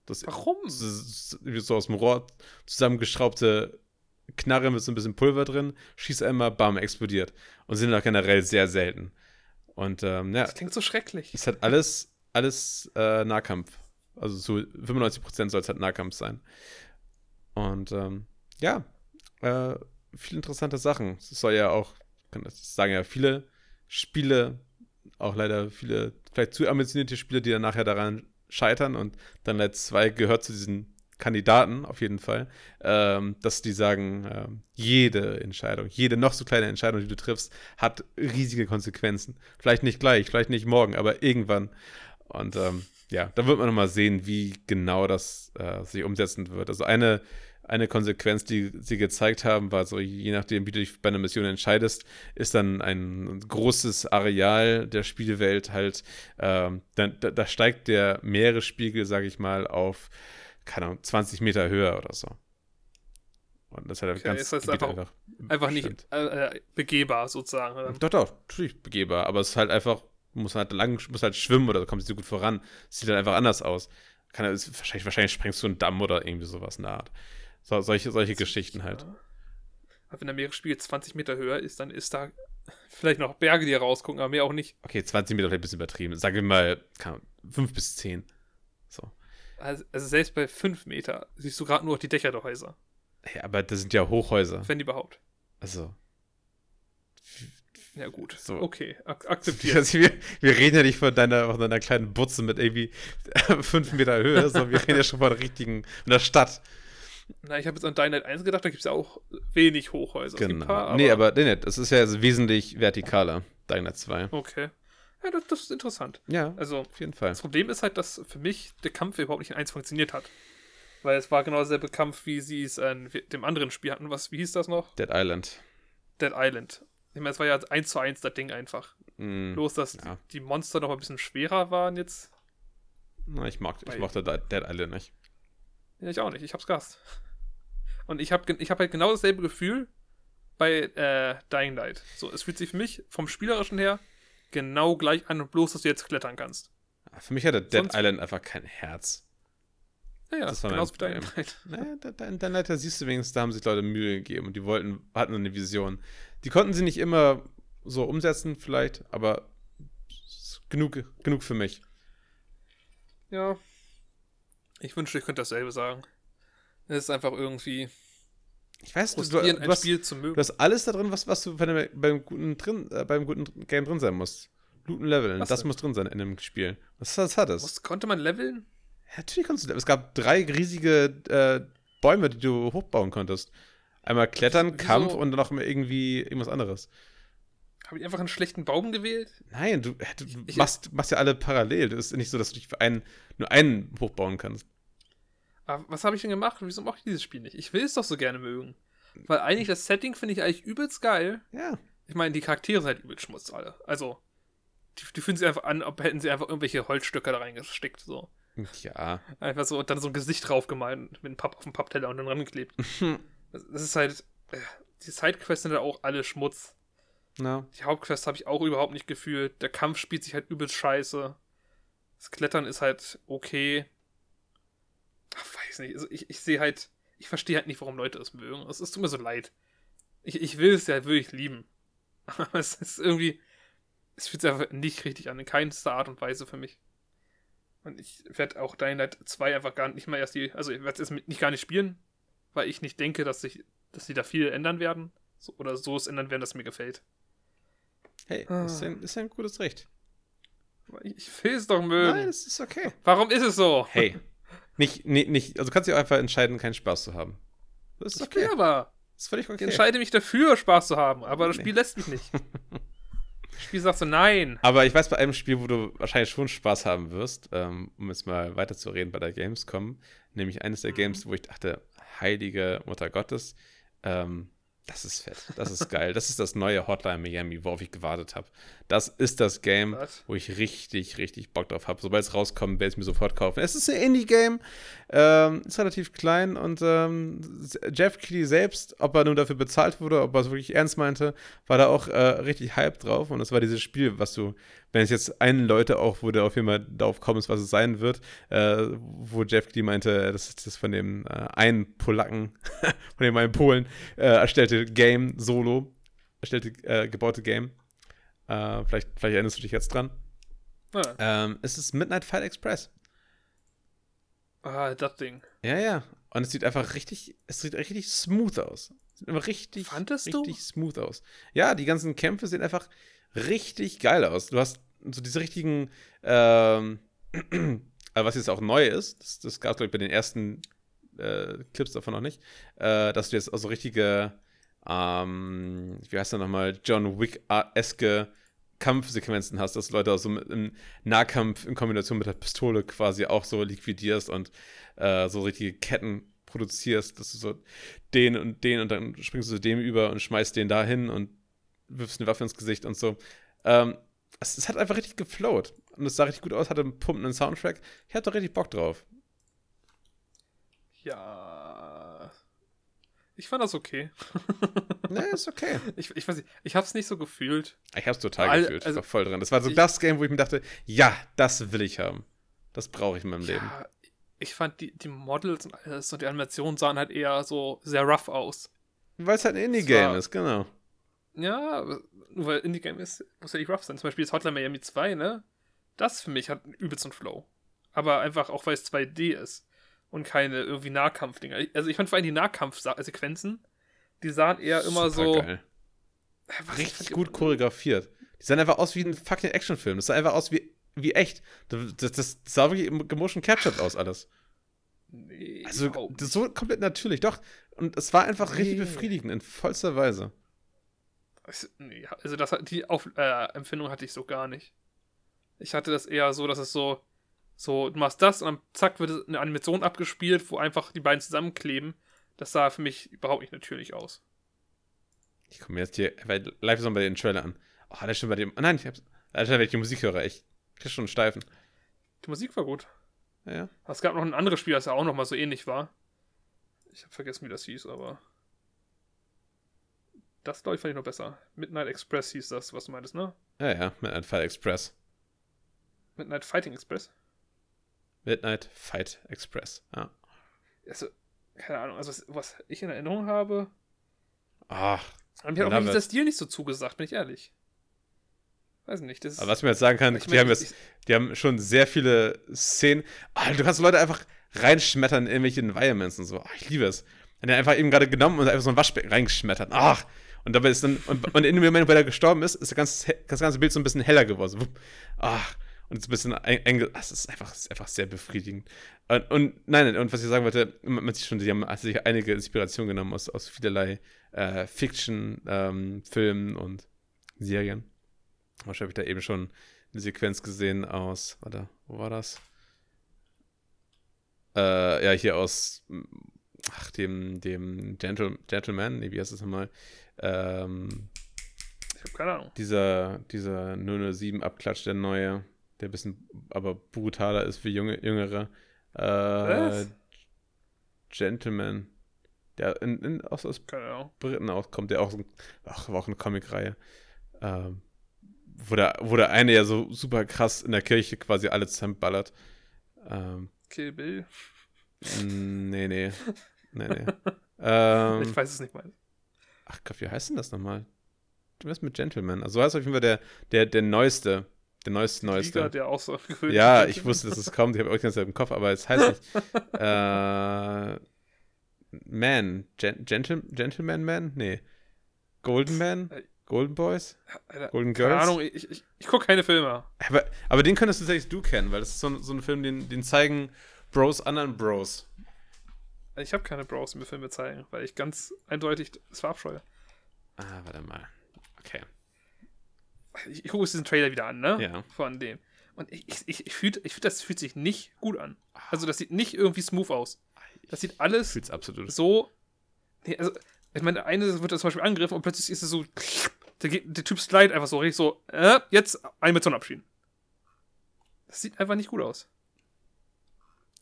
Das Warum? wie so aus dem Rohr zusammengeschraubte Knarre mit so ein bisschen Pulver drin, schießt einmal, bam, explodiert. Und sind auch generell sehr selten. Und ähm, ja, Das klingt so schrecklich. ist halt alles, alles äh, Nahkampf. Also zu 95% soll es halt Nahkampf sein. Und ähm, ja, äh, viele interessante Sachen. Es soll ja auch, kann das sagen ja viele Spiele, auch leider viele, vielleicht zu ambitionierte Spiele, die dann nachher daran scheitern. Und dann Light 2 gehört zu diesen Kandidaten auf jeden Fall, ähm, dass die sagen, äh, jede Entscheidung, jede noch so kleine Entscheidung, die du triffst, hat riesige Konsequenzen. Vielleicht nicht gleich, vielleicht nicht morgen, aber irgendwann. Und ähm, ja, da wird man nochmal sehen, wie genau das äh, sich umsetzen wird. Also eine, eine Konsequenz, die sie gezeigt haben, war so, je nachdem, wie du dich bei einer Mission entscheidest, ist dann ein großes Areal der Spielwelt halt, ähm, da, da, steigt der Meeresspiegel, sage ich mal, auf keine Ahnung, 20 Meter höher oder so. Und das hat okay, ganz ist das einfach, einfach, einfach nicht äh, äh, begehbar sozusagen. Doch, doch, natürlich begehbar, aber es ist halt einfach, muss halt lang, muss halt schwimmen oder kommt nicht so gut voran. Sieht dann einfach anders aus. Kann, ist, wahrscheinlich, wahrscheinlich sprengst du einen Damm oder irgendwie sowas in der Art. So, solche solche Geschichten halt. Aber wenn der Meeresspiegel 20 Meter höher ist, dann ist da vielleicht noch Berge, die rausgucken, aber mehr auch nicht. Okay, 20 Meter vielleicht ein bisschen übertrieben. Sagen wir mal 5 bis 10. So. Also, also selbst bei 5 Meter siehst du gerade nur die Dächer der Häuser. Ja, aber das sind ja Hochhäuser. Wenn überhaupt. Also. Ja, gut. So. Okay, ak <laughs> akzeptiert. Also wir, wir, reden ja nicht von deiner, von deiner kleinen Butze mit irgendwie <laughs> 5 Meter Höhe, sondern wir reden ja schon von der richtigen, von der Stadt. Na, ich habe jetzt an Dying Light 1 gedacht, da gibt es ja auch wenig Hochhäuser. Genau. Paar, aber nee, aber nee, das ist ja wesentlich vertikaler, Dying Light 2. Okay. Ja, das, das, ist interessant. Ja, also, auf jeden Fall. Das Problem ist halt, dass für mich der Kampf überhaupt nicht in 1 funktioniert hat. Weil es war genau derselbe Kampf, wie sie es in dem anderen Spiel hatten. Was, wie hieß das noch? Dead Island. Dead Island. Ich meine, es war ja 1 zu 1 das Ding einfach. Mm, Bloß, dass ja. die Monster noch ein bisschen schwerer waren jetzt. Na, ich mag, ich mochte Dead Island nicht. Ja, ich auch nicht. Ich hab's gehasst. <laughs> Und ich habe ich hab halt genau dasselbe Gefühl bei äh, Dying Light. So, es fühlt sich für mich vom Spielerischen her genau gleich an, bloß, dass du jetzt klettern kannst. Für mich hatte Dead Sonst Island einfach kein Herz. Ja, ja, das war genauso wie Dying Light. <laughs> Naja, Light, da siehst du wenigstens, da haben sich Leute Mühe gegeben und die wollten, hatten eine Vision. Die konnten sie nicht immer so umsetzen, vielleicht, aber genug, genug für mich. Ja. Ich wünschte, ich könnte dasselbe sagen. Es ist einfach irgendwie. Ich weiß, du, du, du, hast, du hast alles da drin, was, was du dem, beim, guten drin, äh, beim guten Game drin sein musst. Looten, leveln. Was das denn? muss drin sein in einem Spiel. Was, was hat es? Was, konnte man leveln? Ja, natürlich konntest du leveln. Es gab drei riesige äh, Bäume, die du hochbauen konntest. Einmal Klettern, Wieso? Kampf und dann noch irgendwie irgendwas anderes. Habe ich einfach einen schlechten Baum gewählt? Nein, du, du ich, machst, machst ja alle parallel. Es ist nicht so, dass du dich für einen, nur einen hochbauen kannst. Aber was habe ich denn gemacht? Wieso mache ich dieses Spiel nicht? Ich will es doch so gerne mögen. Weil eigentlich das Setting finde ich eigentlich übelst geil. Ja. Ich meine, die Charaktere sind halt übelst schmutz alle. Also, die, die fühlen sich einfach an, ob hätten sie einfach irgendwelche Holzstücke da reingesteckt. So. Ja. Einfach so und dann so ein Gesicht drauf gemalt mit einem Papp auf dem Pappteller und dann rangeklebt. <laughs> das, das ist halt. Äh, die Sidequests sind halt auch alle Schmutz. No. Die Hauptquests habe ich auch überhaupt nicht gefühlt. Der Kampf spielt sich halt übelst scheiße. Das Klettern ist halt okay. Ach, weiß nicht. Also ich, ich sehe halt. Ich verstehe halt nicht, warum Leute es mögen. Es, es tut mir so leid. Ich, ich will es ja wirklich lieben. <laughs> Aber es ist irgendwie. Es fühlt sich einfach nicht richtig an. In keinster Art und Weise für mich. Und ich werde auch Dying Light 2 einfach gar nicht mal erst die. Also ich werde es nicht gar nicht spielen, weil ich nicht denke, dass sich, dass sie da viel ändern werden. So, oder so es ändern werden, dass mir gefällt. Hey, ah. ist, ein, ist ein gutes Recht. Ich will es doch mögen. Nein, es ist okay. Warum ist es so? Hey. <laughs> Nicht, nicht, nicht, also du kannst dich auch einfach entscheiden, keinen Spaß zu haben. Das ist okay. Aber. Das ist völlig okay. Ich entscheide mich dafür, Spaß zu haben, aber das Spiel lässt mich nicht. <laughs> das Spiel sagt so, nein. Aber ich weiß bei einem Spiel, wo du wahrscheinlich schon Spaß haben wirst, ähm, um jetzt mal weiterzureden bei der Gamescom, nämlich eines der mhm. Games, wo ich dachte, heilige Mutter Gottes, ähm, das ist fett. Das ist geil. Das ist das neue Hotline Miami, worauf ich gewartet habe. Das ist das Game, Was? wo ich richtig, richtig Bock drauf habe. Sobald es rauskommt, werde ich es mir sofort kaufen. Es ist ein Indie-Game, ähm, ist relativ klein und ähm, Jeff Keighley selbst, ob er nun dafür bezahlt wurde, ob er es wirklich ernst meinte, war da auch äh, richtig Hype drauf. Und das war dieses Spiel, was du, wenn es jetzt einen Leute auch, wo du auf jeden Fall darauf kommst, was es sein wird, äh, wo Jeff Keighley meinte, das ist das von dem äh, einen Polacken, <laughs> von dem einen Polen äh, erstellte Game solo, erstellte, äh, gebaute Game. Äh, vielleicht, vielleicht erinnerst du dich jetzt dran. Ja. Ähm, es ist Midnight Fight Express. Ah, das Ding. Ja, ja. Und es sieht einfach richtig, es sieht richtig smooth aus. Sieht immer richtig, Fandest richtig du? smooth aus. Ja, die ganzen Kämpfe sehen einfach richtig geil aus. Du hast so diese richtigen, ähm, <clears throat> was jetzt auch neu ist, das, das gab es, glaube ich, bei den ersten äh, Clips davon noch nicht, äh, dass du jetzt also richtige, ähm, wie heißt der nochmal, John Wick-eske Kampfsequenzen hast, dass Leute also im Nahkampf in Kombination mit der Pistole quasi auch so liquidierst und äh, so richtige Ketten produzierst, dass du so den und den und dann springst du zu dem über und schmeißt den da hin und wirfst eine Waffe ins Gesicht und so. Ähm, es, es, hat einfach richtig geflowt. Und es sah richtig gut aus, hatte einen pumpenden Soundtrack. Ich hatte richtig Bock drauf. Ja. Ich fand das okay. <laughs> ne, ist okay. Ich, ich weiß nicht, ich hab's nicht so gefühlt. Ich hab's total All, gefühlt. Also, ich war voll dran. Das war so ich, das Game, wo ich mir dachte, ja, das will ich haben. Das brauche ich in meinem ja, Leben. Ich fand die, die Models und alles und die Animationen sahen halt eher so sehr rough aus. Weil es halt ein Indie-Game ist, genau. Ja, nur weil Indie-Game ist, muss ja nicht rough sein. Zum Beispiel das Hotline Miami 2, ne? Das für mich hat einen übelsten Flow. Aber einfach auch, weil es 2D ist und keine irgendwie Nahkampfdinger. Also ich fand vor allem die Nahkampfsequenzen, die sahen eher immer Super so. Geil. Richtig gut choreografiert. Die sahen einfach aus wie ein fucking Actionfilm. Das sah einfach aus wie, wie echt. Das, das, das sah wirklich gemotion captured aus, alles. Nee, also so komplett natürlich, doch. Und es war einfach nee. richtig befriedigend in vollster Weise. Also das, die Auf, äh, Empfindung hatte ich so gar nicht. Ich hatte das eher so, dass es so, so, du machst das und dann zack wird eine Animation abgespielt, wo einfach die beiden zusammenkleben. Das sah für mich überhaupt nicht natürlich aus. Ich komme jetzt hier live so bei den Trailer an. Oh, der schon bei dem. Oh nein, ich hab's. Alter, wenn ich die Musik höre, ich krieg schon einen Steifen. Die Musik war gut. Ja. Es gab noch ein anderes Spiel, das ja auch nochmal so ähnlich war. Ich habe vergessen, wie das hieß, aber. Das, glaube ich, fand ich noch besser. Midnight Express hieß das, was du meintest, ne? Ja, ja, Midnight Fight Express. Midnight Fighting Express? Midnight Fight Express, ja. Also, keine Ahnung, also was, was ich in Erinnerung habe. Ach. Aber mir hat auch dieser Stil nicht so zugesagt, bin ich ehrlich. Weiß nicht. Das Aber was man jetzt sagen kann, die, meine, haben jetzt, die haben schon sehr viele Szenen. Ah, du kannst Leute einfach reinschmettern in irgendwelche Environments und so. Ach, ich liebe es. Und er einfach eben gerade genommen und einfach so ein Waschbecken reingeschmettert. Ach, und dabei ist dann, und, und in dem Moment, wo er gestorben ist, ist das ganze, das ganze Bild so ein bisschen heller geworden. Ach, und es ist ein bisschen eng, das ist einfach, ist einfach sehr befriedigend. Und, und, nein, und was ich sagen wollte, man sieht schon, sie haben sich einige Inspirationen genommen aus, aus vielerlei äh, Fiction, ähm, Filmen und Serien. Wahrscheinlich habe ich da eben schon eine Sequenz gesehen aus, warte, wo war das? Äh, ja, hier aus ach, dem, dem Gentle, Gentleman, nee, wie heißt das nochmal? Ähm, ich habe keine Ahnung. Dieser, dieser 007 Abklatsch, der neue, der ein bisschen aber brutaler ist für junge, Jüngere. Äh, Was? Gentleman. Der in, in, aus, aus Briten auskommt, der auch so, ach, war auch eine Comicreihe. Ähm, wo der, wo der eine ja so super krass in der Kirche quasi alle zusammenballert. Ähm, Kill Bill. Nee, nee. Nee, nee. <laughs> ähm, ich weiß es nicht mal. Ach Gott, wie heißt denn das nochmal? Du bist mit Gentleman. Also, so heißt auf jeden Fall der, der, der neueste. Der neueste, neueste. Liga, der auch so Ja, ich wusste, dass es kommt. Ich habe ganze Zeit im Kopf, aber es heißt nicht. <laughs> äh, Man. Gen Gentle Gentleman Man? Nee. Golden Man? Äh, Golden Boys? Alter, Golden Girls? Keine Ahnung, ich, ich, ich gucke keine Filme. Aber, aber den könntest du tatsächlich du kennen, weil das ist so, so ein Film, den, den zeigen Bros anderen Bros. Ich habe keine Bros, die mir Filme zeigen, weil ich ganz eindeutig es verabscheue. Ah, warte mal. Okay. Ich, ich gucke diesen Trailer wieder an, ne? Ja. Von dem. Und ich, ich, ich fühle, ich find, das fühlt sich nicht gut an. Also, das sieht nicht irgendwie smooth aus. Das sieht alles Fühlt's absolut. so. Nee, also, ich meine, der eine wird zum Beispiel angegriffen und plötzlich ist es so. Der, der Typ slide einfach so richtig so. Äh, jetzt Animation Das sieht einfach nicht gut aus.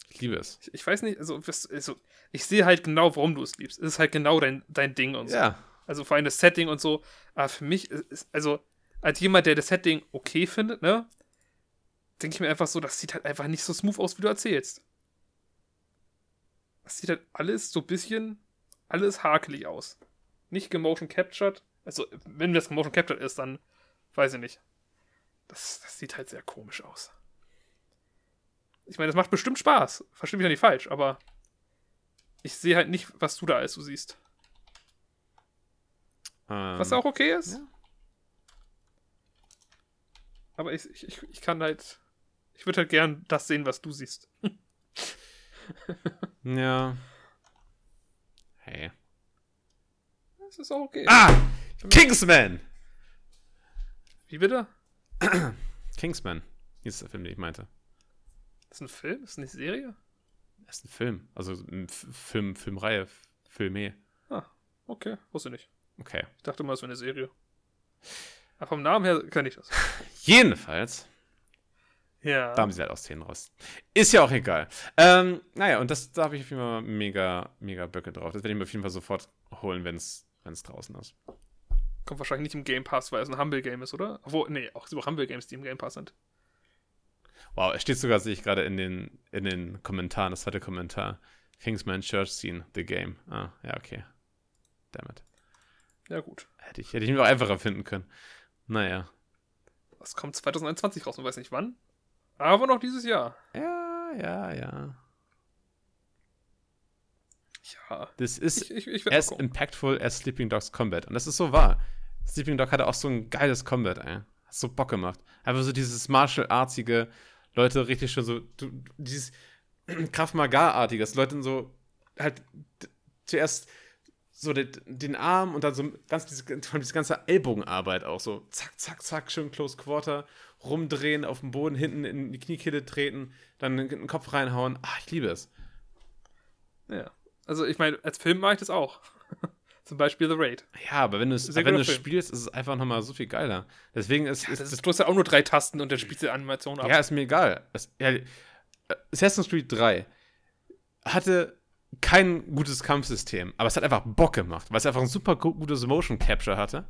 Ich liebe es. Ich, ich weiß nicht, also, also ich sehe halt genau, warum du es liebst. Es ist halt genau dein, dein Ding und so. Ja. Also vor allem das Setting und so. Aber für mich ist, also, als jemand, der das Setting okay findet, ne, denke ich mir einfach so, das sieht halt einfach nicht so smooth aus, wie du erzählst. Das sieht halt alles so ein bisschen, alles hakelig aus. Nicht gemotion captured. Also, wenn das gemotion captured ist, dann weiß ich nicht. Das, das sieht halt sehr komisch aus ich meine, das macht bestimmt Spaß. Verstehe mich ja nicht falsch, aber ich sehe halt nicht, was du da alles so siehst. Ähm, was auch okay ist. Ja. Aber ich, ich, ich kann halt. Ich würde halt gern das sehen, was du siehst. <laughs> ja. Hey. Das ist auch okay. Ah! Kingsman! Wie bitte? Kingsman. Hieß der Film, den ich meinte. Das ist ein Film? Das ist eine Serie? Das ist ein Film. Also eine Film, Filmreihe, Filme. Ah, okay. Wusste nicht. Okay. Ich dachte mal, es wäre eine Serie. Aber vom Namen her kenne ich das. <laughs> Jedenfalls. Ja. Da haben sie halt auch Szenen raus. Ist ja auch egal. Ähm, naja, und das, da habe ich auf jeden Fall mega, mega Böcke drauf. Das werde ich mir auf jeden Fall sofort holen, wenn es draußen ist. Kommt wahrscheinlich nicht im Game Pass, weil es ein Humble-Game ist, oder? Obwohl, nee, auch so Humble-Games, die im Game Pass sind. Wow, es steht sogar, sehe ich gerade in den, in den Kommentaren, das zweite Kommentar. Kingsman Church Scene, The Game. Ah, ja, okay. Damn it. Ja, gut. Hätte ich, hätte ich mir auch einfacher finden können. Naja. Das kommt 2021 raus, man weiß nicht wann. Aber noch dieses Jahr. Ja, ja, ja. Ja. Das ist Ich, ich, ich as impactful as Sleeping Dogs Combat. Und das ist so wahr. Sleeping Dog hatte auch so ein geiles Combat, ey. Hat so Bock gemacht. Einfach so dieses Martial Artsige, Leute richtig schon so, du, dieses <clears throat> Kraft Maga-artige, dass Leute so halt zuerst so den, den Arm und dann so ganz diese, diese ganze Ellbogenarbeit auch so zack, zack, zack, schön Close Quarter, rumdrehen, auf dem Boden, hinten in die Kniekehle treten, dann den Kopf reinhauen. Ah, ich liebe es. Ja. Also, ich meine, als Film mache ich das auch. <laughs> Zum Beispiel The Raid. Ja, aber wenn du es wenn spielst, ist es einfach nochmal so viel geiler. Deswegen ist, Ja, ist das ist, du hast ja auch nur drei Tasten und dann spielst du die Animation ab. Ja, ist mir egal. Es, ja, Assassin's Creed 3 hatte kein gutes Kampfsystem, aber es hat einfach Bock gemacht, weil es einfach ein super gu- gutes Motion Capture hatte.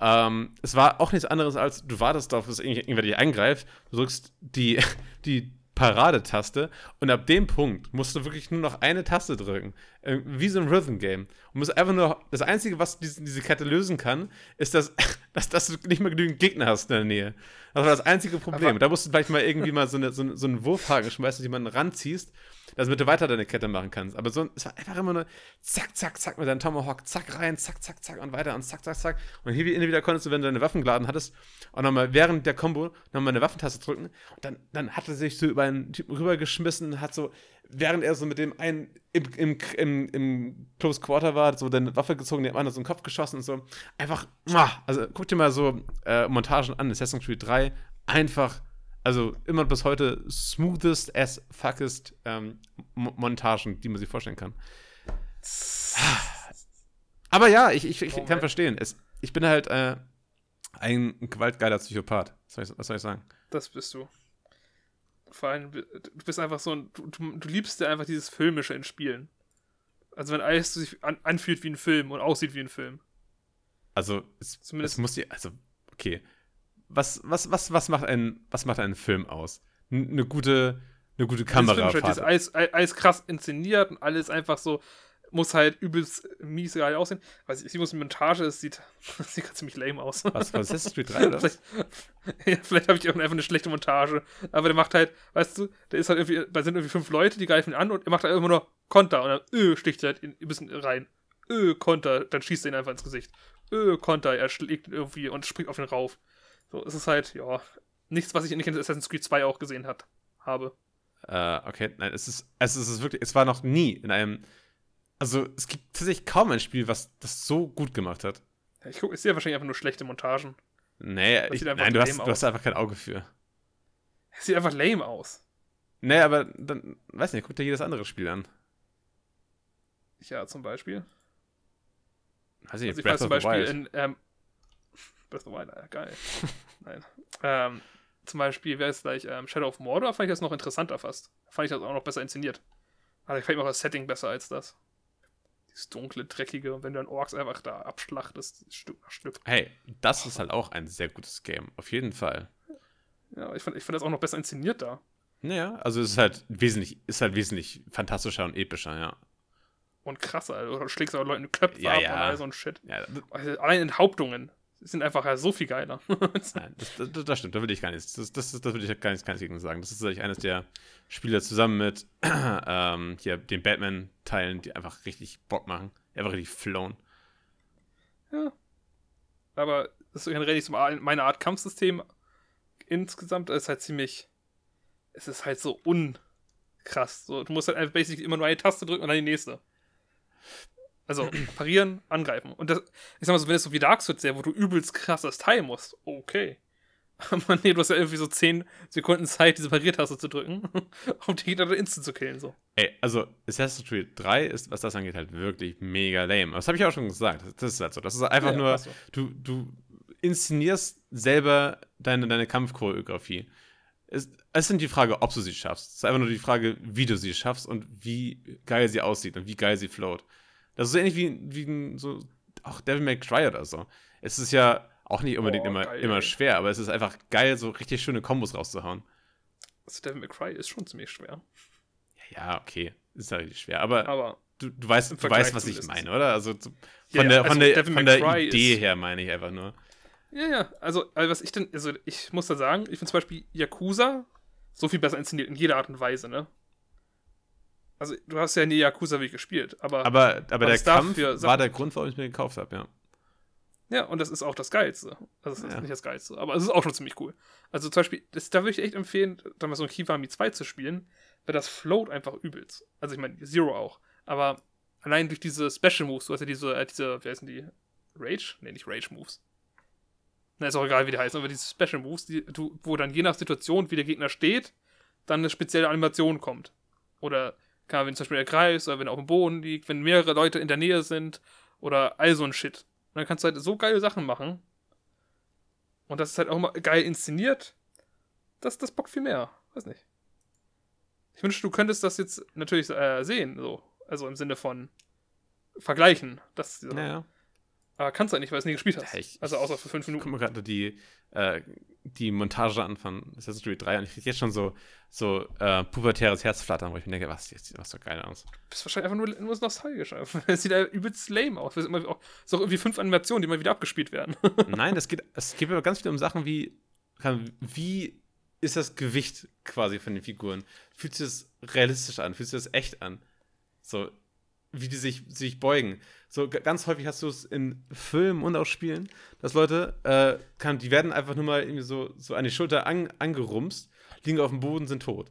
Ähm, es war auch nichts anderes als, du wartest darauf, dass irgend- irgendwer dich eingreift, du drückst die, <laughs> die Paradetaste und ab dem Punkt musst du wirklich nur noch eine Taste drücken. Äh, wie so ein Rhythm-Game. Und musst einfach nur, das Einzige, was diese, diese Kette lösen kann, ist, dass, <laughs> dass, dass du nicht mehr genügend Gegner hast in der Nähe. Das war das einzige Problem. Aber- da musst du vielleicht mal irgendwie mal so, eine, so, so einen Wurfhaken schmeißen, jemanden ranziehst, damit du weiter deine Kette machen kannst. Aber so, es war einfach immer nur zack, zack, zack mit deinem Tomahawk, zack rein, zack, zack, zack und weiter und zack, zack, zack. Und hier wieder konntest du, wenn du deine Waffen geladen hattest, auch nochmal während der Combo nochmal eine Waffentaste drücken. Und dann, dann hat er sich so über einen Typen rübergeschmissen, hat so, während er so mit dem einen im, im, im, im Close Quarter war, so deine Waffe gezogen, dem anderen so den Kopf geschossen und so. Einfach, also guck dir mal so äh, Montagen an, Assassin's Creed 3, einfach also immer bis heute smoothest as fuckest ähm, Mo- Montagen, die man sich vorstellen kann. Aber ja, ich, ich, ich kann verstehen. Es, ich bin halt äh, ein gewaltgeiler Psychopath. Was soll, ich, was soll ich sagen? Das bist du. Vor allem, du bist einfach so ein. Du, du, liebst einfach dieses Filmische in Spielen. Also, wenn alles sich an, anfühlt wie ein Film und aussieht wie ein Film. Also, es, Zumindest- es muss die, also, okay. Was, was, was, was, macht ein, was macht einen Film aus? N- Eine gute, eine gute Kamera. dieses alles, alles krass inszeniert und alles einfach so. Muss halt übelst mies geil aussehen. Weiß ich, die Montage, es sieht, <laughs> das sieht ziemlich lame aus. Was, was Assassin's Creed 3 oder? Vielleicht, <laughs> ja, vielleicht habe ich auch einfach eine schlechte Montage. Aber der macht halt, weißt du, der ist halt irgendwie, da sind irgendwie fünf Leute, die greifen ihn an und er macht halt immer nur Konter und dann öh, sticht er halt in, ein bisschen rein. Öh, Konter, dann schießt er ihn einfach ins Gesicht. Öh, Konter, er schlägt irgendwie und springt auf ihn rauf. So, es ist halt, ja, nichts, was ich nicht in Assassin's Creed 2 auch gesehen hat, habe. Äh, okay, nein, es ist, es ist wirklich, es war noch nie in einem, also es gibt tatsächlich kaum ein Spiel, was das so gut gemacht hat. Ja, Ich gucke, ich sehe wahrscheinlich einfach nur schlechte Montagen. Nee, ich, nein, du hast, du hast einfach kein Auge für. Es sieht einfach lame aus. Nee, aber dann, weiß nicht, guck dir jedes andere Spiel an. Ja, zum Beispiel. Weiß nicht, Also ich weiß zum Breath of the Beispiel Wild. in ähm, Breath of the Wild, äh, geil. <laughs> Nein. Ähm, zum Beispiel wäre es gleich ähm, Shadow of Mordor, fand ich das noch interessanter fast. Fand ich das auch noch besser inszeniert. Aber gefällt mir auch das Setting besser als das. Dieses dunkle, dreckige, und wenn du dann Orks einfach da abschlachtest, Stück nach Stück. Hey, das ist halt auch ein sehr gutes Game, auf jeden Fall. Ja, ich fand, ich fand das auch noch besser inszeniert da. Naja, also es ist halt wesentlich, ist halt wesentlich fantastischer und epischer, ja. Und krasser. Also, du schlägst aber Leuten die Köpfe Ja, ab ja. und all so ein Shit. Ja, Also, allein Enthauptungen sind einfach ja so viel geiler. <laughs> nein, das, das, das stimmt, da will ich gar nichts, das, das, das will ich gar nichts, gar nichts gegen sagen. Das ist tatsächlich eines der Spiele zusammen mit <clears throat> ähm, hier den Batman-Teilen, die einfach richtig Bock machen. Einfach richtig flown. Ja. Aber das ist generell nicht so meine Art Kampfsystem insgesamt. ist halt ziemlich. Es ist halt so unkrass. So, du musst halt einfach basically immer nur eine Taste drücken und dann die nächste. Also parieren, angreifen. Und das, ich sag mal so, wenn es so wie Dark Souls wäre, wo du übelst krasses Teil musst, okay. <laughs> Aber nee, du hast ja irgendwie so 10 Sekunden Zeit, diese Pariertaste zu drücken, <laughs> um die Gegner dann instant zu killen. So. Ey, also Assassin's Creed 3 ist, was das angeht, halt wirklich mega lame. Aber das habe ich auch schon gesagt. Das ist halt so. Das ist einfach Ja, nur, so. du, du inszenierst selber deine, deine Kampfchoreografie. Es, es sind die Frage, ob du sie schaffst. Es ist einfach nur die Frage, wie du sie schaffst und wie geil sie aussieht und wie geil sie float. Das ist ähnlich wie, wie ein, so, auch Devil May Cry oder so. Es ist ja auch nicht unbedingt Oh, immer, geil, immer schwer, aber es ist einfach geil, so richtig schöne Kombos rauszuhauen. Also Devil May Cry ist schon ziemlich schwer. Ja, okay. Ist ja richtig schwer. Aber Aber du, du weißt, du weißt, was ich meine, oder? Also so- von Ja, ja, der, von also der, Devil von der Cry Idee her meine ich einfach nur. Ja, ja, also, also was ich denn, also ich muss da sagen, ich finde zum Beispiel Yakuza so viel besser inszeniert in jeder Art und Weise, ne? Also, du hast ja nie Yakuza wie gespielt, aber, Aber, aber der Kampf war der Grund, warum ich mir gekauft habe, ja. ja, und das ist auch das Geilste. Also, das ist Ja. nicht das Geilste, aber es ist auch schon ziemlich cool. Also, zum Beispiel, das, da würde ich echt empfehlen, da mal so ein Kiwami 2 zu spielen, weil das float einfach übelst. Also, ich meine, Zero auch, aber allein durch diese Special Moves, du hast ja diese, äh, diese, wie heißen die? Rage? Ne, nicht Rage Moves. Na, ist auch egal, wie die heißen, aber diese Special Moves, die, du, wo dann je nach Situation, wie der Gegner steht, dann eine spezielle Animation kommt. Oder, kann, wenn zum Beispiel er kreist, oder wenn er auf dem Boden liegt, wenn mehrere Leute in der Nähe sind, oder all so ein Shit. Und dann kannst du halt so geile Sachen machen. Und das ist halt auch immer geil inszeniert. Das, das bockt viel mehr. Weiß nicht. Ich wünschte, du könntest das jetzt natürlich äh, sehen, so. Also im Sinne von vergleichen. Das, Naja. Aber kannst du nicht, weil du es nie gespielt hast. Ja, ich- also außer für fünf Ich gucke Minuten. mir gerade die, äh, die Montage an von Assassin's Creed 3 und ich kriege jetzt schon so, so äh, pubertäres Herzflattern, wo ich mir denke, was, jetzt sieht das so geil aus. Du bist wahrscheinlich einfach nur, nur nostalgisch. <laughs> Es sieht ja übelst lame aus. Es immer auch, ist auch irgendwie fünf Animationen, die mal wieder abgespielt werden. <laughs> Nein, es geht, es geht aber ganz viel um Sachen wie, wie ist das Gewicht quasi von den Figuren? Fühlt sich das realistisch an? Fühlt sich das echt an? So, wie die sich, sich beugen. So, ganz häufig hast du es in Filmen und auch Spielen, dass Leute, äh, kann, die werden einfach nur mal irgendwie so, so an die Schulter an, angerumst, liegen auf dem Boden, sind tot.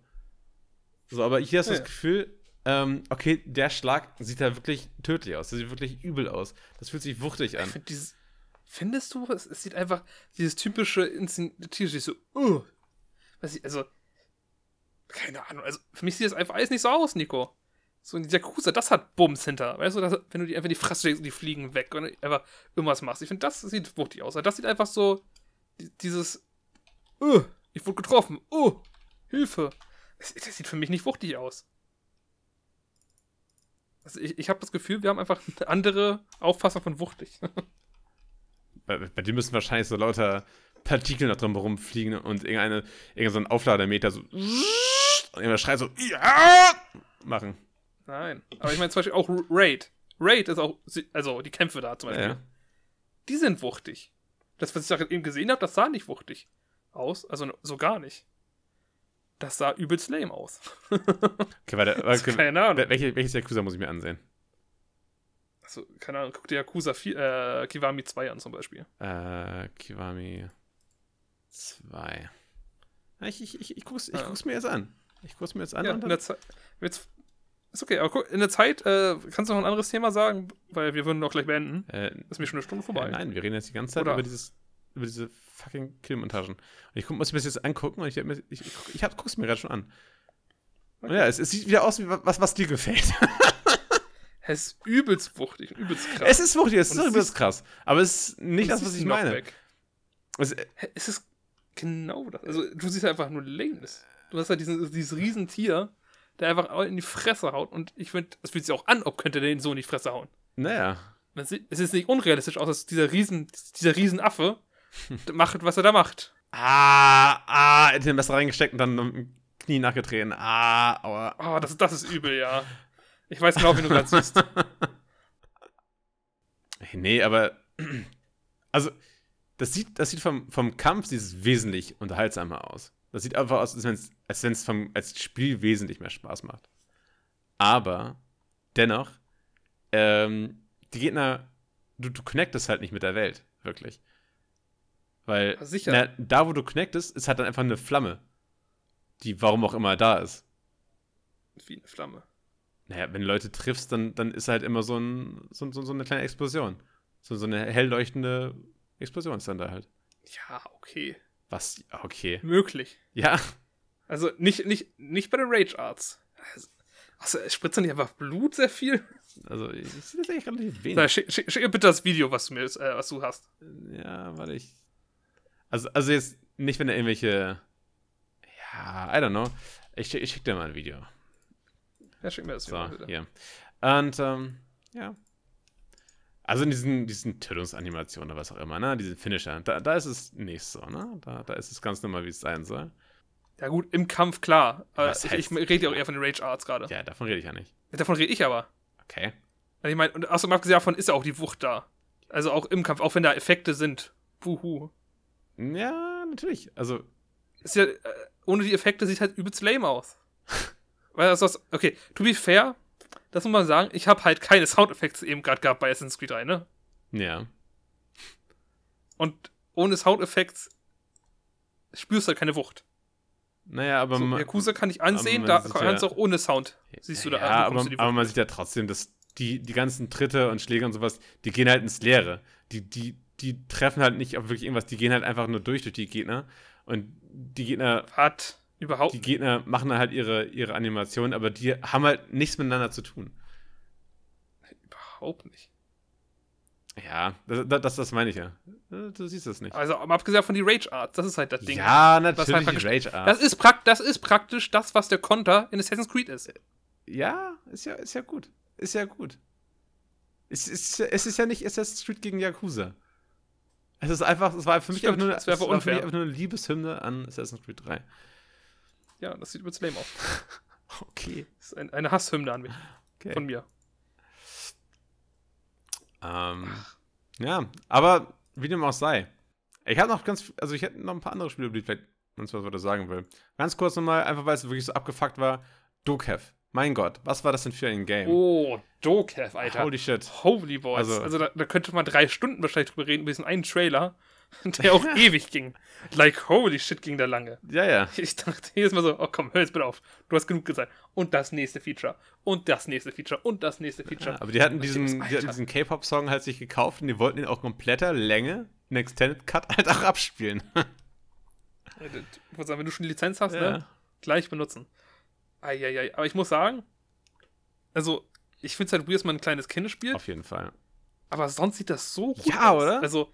So, aber hier hast du Ja. das Gefühl, ähm, okay, der Schlag sieht da wirklich tödlich aus. Das sieht wirklich übel aus. Das fühlt sich wuchtig an. Find dieses, findest du, es, es sieht einfach dieses typische Inszenierung so, uh, weiß ich, also, keine Ahnung, also für mich sieht das einfach alles nicht so aus, Nico. So ein Yakuza, das hat Bums hinter, weißt du, das, wenn du die einfach in die Fresse legst und die fliegen weg und einfach irgendwas machst. Ich finde, das sieht wuchtig aus. Das sieht einfach so, die- dieses, uh, ich wurde getroffen, uh, Hilfe. Das, das sieht für mich nicht wuchtig aus. Also ich, ich habe das Gefühl, wir haben einfach eine andere Auffassung von wuchtig. <laughs> Bei, bei dir müssen wahrscheinlich so lauter Partikel noch drum rumfliegen und irgendeine, irgendein so ein Auflademeter so <laughs> und irgendwer schreit so ja! machen. Nein. Aber ich meine zum Beispiel auch Raid. Raid ist auch, also die Kämpfe da zum Beispiel. Ja. Die sind wuchtig. Das, was ich da gerade eben gesehen habe, das sah nicht wuchtig aus. Also so gar nicht. Das sah übelst lame aus. <laughs> Okay, warte, Also, okay, keine Ahnung. wel- welche, welches Yakuza muss ich mir ansehen? Also, keine Ahnung, guck dir Yakuza 4, äh, Kiwami 2 an zum Beispiel. Äh, Kiwami 2. Ja, Ich, ich, ich, ich, guck's, ich Ja. guck's mir jetzt an. Ich guck's mir jetzt an Ja, und dann, Zeit. Jetzt, ist okay, aber guck, in der Zeit, äh, kannst du noch ein anderes Thema sagen? Weil wir würden noch gleich beenden. äh, Ist mir schon eine Stunde vorbei. Äh, nein, wir reden jetzt die ganze Zeit Oder- über dieses über diese fucking Killmontagen. Und ich guck, muss mir das jetzt angucken und ich, ich, ich, ich, guck's mir gerade schon an. Und ja, es, es sieht wieder aus wie was, was dir gefällt. <laughs> Es ist übelst wuchtig, übelst krass. Es ist wuchtig, es ist Und es übelst ist- krass. Aber es ist nicht das, was ist ich meine. Es, Hä, Es ist genau das. Also, du siehst einfach nur Lameness. Du hast halt diesen, dieses Riesentier, der einfach in die Fresse haut. Und ich finde, es fühlt sich auch an, ob könnte der den so in die Fresse hauen. naja. Es ist nicht unrealistisch, außer dass dieser Riesen, dieser Riesenaffe <laughs> macht, was er da macht. Ah, ah, hätte den Messer reingesteckt und dann im Knie nachgetreten. Ah, aua. Oh, das, das ist übel, ja. Ich weiß genau, wie du gerade siehst. Nee, aber. <clears throat> Also, das sieht, das sieht vom, vom Kampf sieht es wesentlich unterhaltsamer aus. Das sieht einfach aus, als wenn es als wenn's vom als Spiel wesentlich mehr Spaß macht. Aber dennoch, ähm, die Gegner, du, du connectest halt nicht mit der Welt, wirklich. Weil sicher. Na, da, wo du connectest, ist halt dann einfach eine Flamme, die warum auch immer da ist. Wie eine Flamme. Naja, wenn du Leute triffst, dann, dann ist halt immer so, ein, so, so, so eine kleine Explosion. So, so eine hell leuchtende Explosion ist dann da halt. Ja, okay. Was? Okay. Möglich. Ja. Also nicht, nicht, nicht bei den Rage Arts. Also, spritzt da nicht einfach Blut sehr viel? Also, ich sehe das eigentlich relativ wenig. Na, schick, schick, schick bitte das Video, was du, mir, äh, was du hast. Ja, warte ich. Also, also jetzt nicht, wenn er irgendwelche. Ja, I don't know. Ich, schick- ich schick dir mal ein Video. Ja, schick mir das So, Video bitte. hier. Und, ähm, ja. Also in diesen, diesen Tötungsanimationen oder was auch immer, ne? Diesen Finisher, da, da ist es nicht so, ne? Da, da ist es ganz normal, wie es sein soll. Ja, gut, im Kampf klar. Aber Was ich, ich rede ja auch eher von den Rage Arts gerade. Ja, davon rede ich ja nicht. Davon rede ich aber. Okay. Also ich meine, und außerdem abgesehen davon ist ja auch die Wucht da. Also auch im Kampf, auch wenn da Effekte sind. Buhu. Ja, natürlich. Also, Ist ja, äh, ohne die Effekte sieht halt übelst lame aus. <laughs> Weil das was, okay, to be fair, das muss man sagen, ich habe halt keine Soundeffekte eben gerade gehabt bei Assassin's Creed 3, ne? ja. Und ohne Soundeffekte spürst du halt keine Wucht. Naja, aber So, ma- Yakuza kann ich ansehen, man da kannst du ja- auch ohne Sound. Siehst du da, ja, aber, aber man sieht ja trotzdem, dass die, die ganzen Tritte und Schläge und sowas, die gehen halt ins Leere. Die, die, die treffen halt nicht auf wirklich irgendwas, die gehen halt einfach nur durch durch die Gegner. Und die Gegner, Hat überhaupt die Gegner machen dann halt ihre, ihre Animationen, aber die haben halt nichts miteinander zu tun. überhaupt nicht. Ja, das, das, das, meine ich ja. Äh, Du siehst das nicht. Also, abgesehen von die Rage Arts, das ist halt das Ding. Ja, Was halt natürlich praktisch- Rage Art. Das ist, prakt das ist praktisch das, was der Konter in Assassin's Creed ist. Ja, ist ja, ist ja gut. Ist ja gut. Es ist, es ist ja nicht Assassin's Creed gegen Yakuza. Es ist einfach, es war für mich Stimmt, einfach nur, es war für mich einfach nur eine Liebeshymne an Assassin's Creed 3. Ja, das sieht übelst lame aus. <laughs> Okay. Das ist ein, eine Hasshymne an mich. okay. Von mir. Ähm, ja, aber wie dem auch sei. Ich habe noch ganz, also ich hätte noch ein paar andere Spiele, die ich vielleicht uns was was sagen will. Ganz kurz nochmal, einfach weil es wirklich so abgefuckt war. Dokev. Mein Gott, was war das denn für ein Game? Oh, Dokev, Alter. Holy shit. Holy Boys. Also- Also, da, da könnte man drei Stunden wahrscheinlich drüber reden, über diesen einen Trailer, <laughs> der auch ewig ging. Like, holy shit, ging der lange. Ja, ja. <laughs> Ich dachte jedes Mal so, oh komm, hör jetzt bitte auf. Du hast genug gesagt. Und das nächste Feature. Und das nächste Feature. Und das nächste Feature. Aber die hatten Und diesen, die hatten diesen K-Pop-Song halt sich gekauft und die wollten ihn auch kompletter Länge, in Extended Cut, halt auch abspielen. Ich würde sagen, wenn du schon die Lizenz hast, Ja. ne? Gleich benutzen. Eieiei. Aber ich muss sagen, also, ich finde es halt weird, dass man ein kleines Kind spielt, Auf jeden Fall. aber sonst sieht das so gut Ja, aus. oder? Also,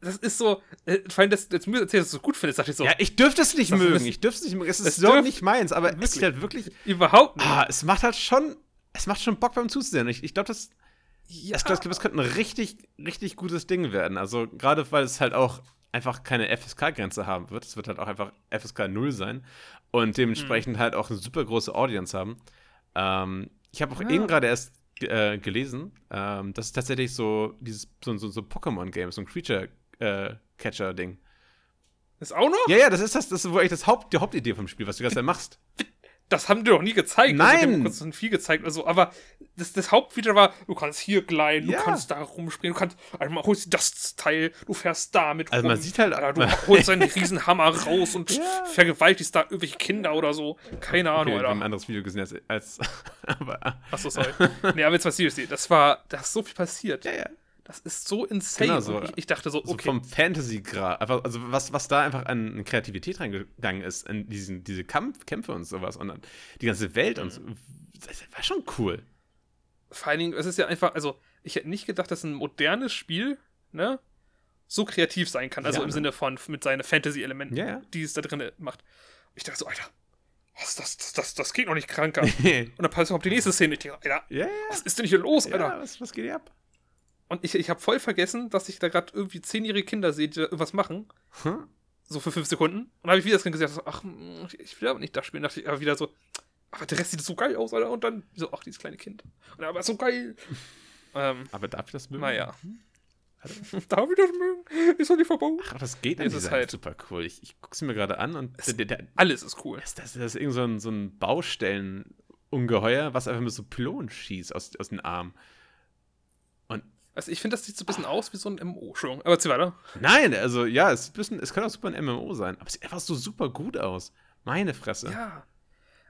das ist so, äh, vor allem, dass, dass du mir erzählst, dass du es so gut findest, dachte ich so, Ja, ich dürfte es nicht Das- mögen. das- ich dürfte es nicht mögen. Es ist das so nicht meins, aber es Wirklich. halt wirklich. überhaupt nicht. Ah, es macht halt schon. Es macht schon Bock beim Zusehen. Ich, ich glaube, das, ja. ich glaub, das könnte ein richtig, richtig gutes Ding werden. Also, gerade weil es halt auch einfach keine FSK-Grenze haben wird. Es wird halt auch einfach FSK 0 sein und dementsprechend halt auch eine super große Audience haben. Ähm, ich habe auch Ja. eben gerade erst äh, gelesen, ähm, dass es tatsächlich so dieses so, so, so Pokémon-Game, so ein Creature-Catcher-Ding. ist auch noch? Ja, ja, das ist das, das ist echt das Haupt, die Hauptidee vom Spiel, was du Zeit machst. Das haben die doch nie gezeigt. Nein! Also, die haben kurz viel gezeigt oder so. Aber das, das Hauptfeature war, du kannst hier gleiten, du Ja. kannst da rumspringen, du kannst, einmal holst du das Teil, du fährst da mit Also man sieht halt- Alter, du <laughs> holst einen riesen Hammer raus und Ja. vergewaltigst da irgendwelche Kinder oder so. Keine Ahnung, Okay, wir haben ein anderes Video gesehen als. als <laughs> aber, Achso, sorry. nee, aber jetzt mal seriously. Das war, da ist so viel passiert. ja, ja. Das ist so insane. Genau so. Ich, ich dachte so, So okay. vom Fantasy-Grad. Also was, was da einfach an Kreativität reingegangen ist, in diesen, diese Kampf, Kämpfe und sowas und dann die ganze Welt und so. Das war schon cool. vor allen Dingen, es ist ja einfach, also, ich hätte nicht gedacht, dass ein modernes Spiel, ne, so kreativ sein kann. Also Ja, im ne? Sinne von mit seinen Fantasy-Elementen, Ja, ja. die es da drin macht. Ich dachte so, Alter, was, das, das, das, das geht noch nicht kranker. <laughs> Und dann kommt die nächste Szene. Ich denke, Alter, was ist denn hier los, Alter? was, was geht hier ab? Und ich, ich habe voll vergessen, dass ich da gerade irgendwie zehnjährige Kinder sehe, die da irgendwas machen. Hm? So für fünf Sekunden. Und habe ich wieder das gesagt, so, ach, ich will aber nicht das spielen. Da dachte ich aber wieder so, aber der Rest sieht so geil aus, Alter. Und dann so, ach, dieses kleine Kind. Und aber so geil. <laughs> ähm, Aber darf ich das mögen? naja. <laughs> Darf ich das mögen? Ist doch nicht verboten. Ach, das geht an es ist halt- super cool. Ich, ich gucke es mir gerade an und der, der, der, Alles ist cool. das, das, das ist irgend so ein, so ein Baustellen-Ungeheuer, was einfach mit so Pylonen schießt aus, aus den Armen. Also ich finde, das sieht so ein bisschen aus wie so ein MMO. Entschuldigung, aber zieh weiter. Nein, also ja, es, ist ein bisschen, es kann auch super ein MMO sein, aber es sieht einfach so super gut aus. Meine Fresse. Ja.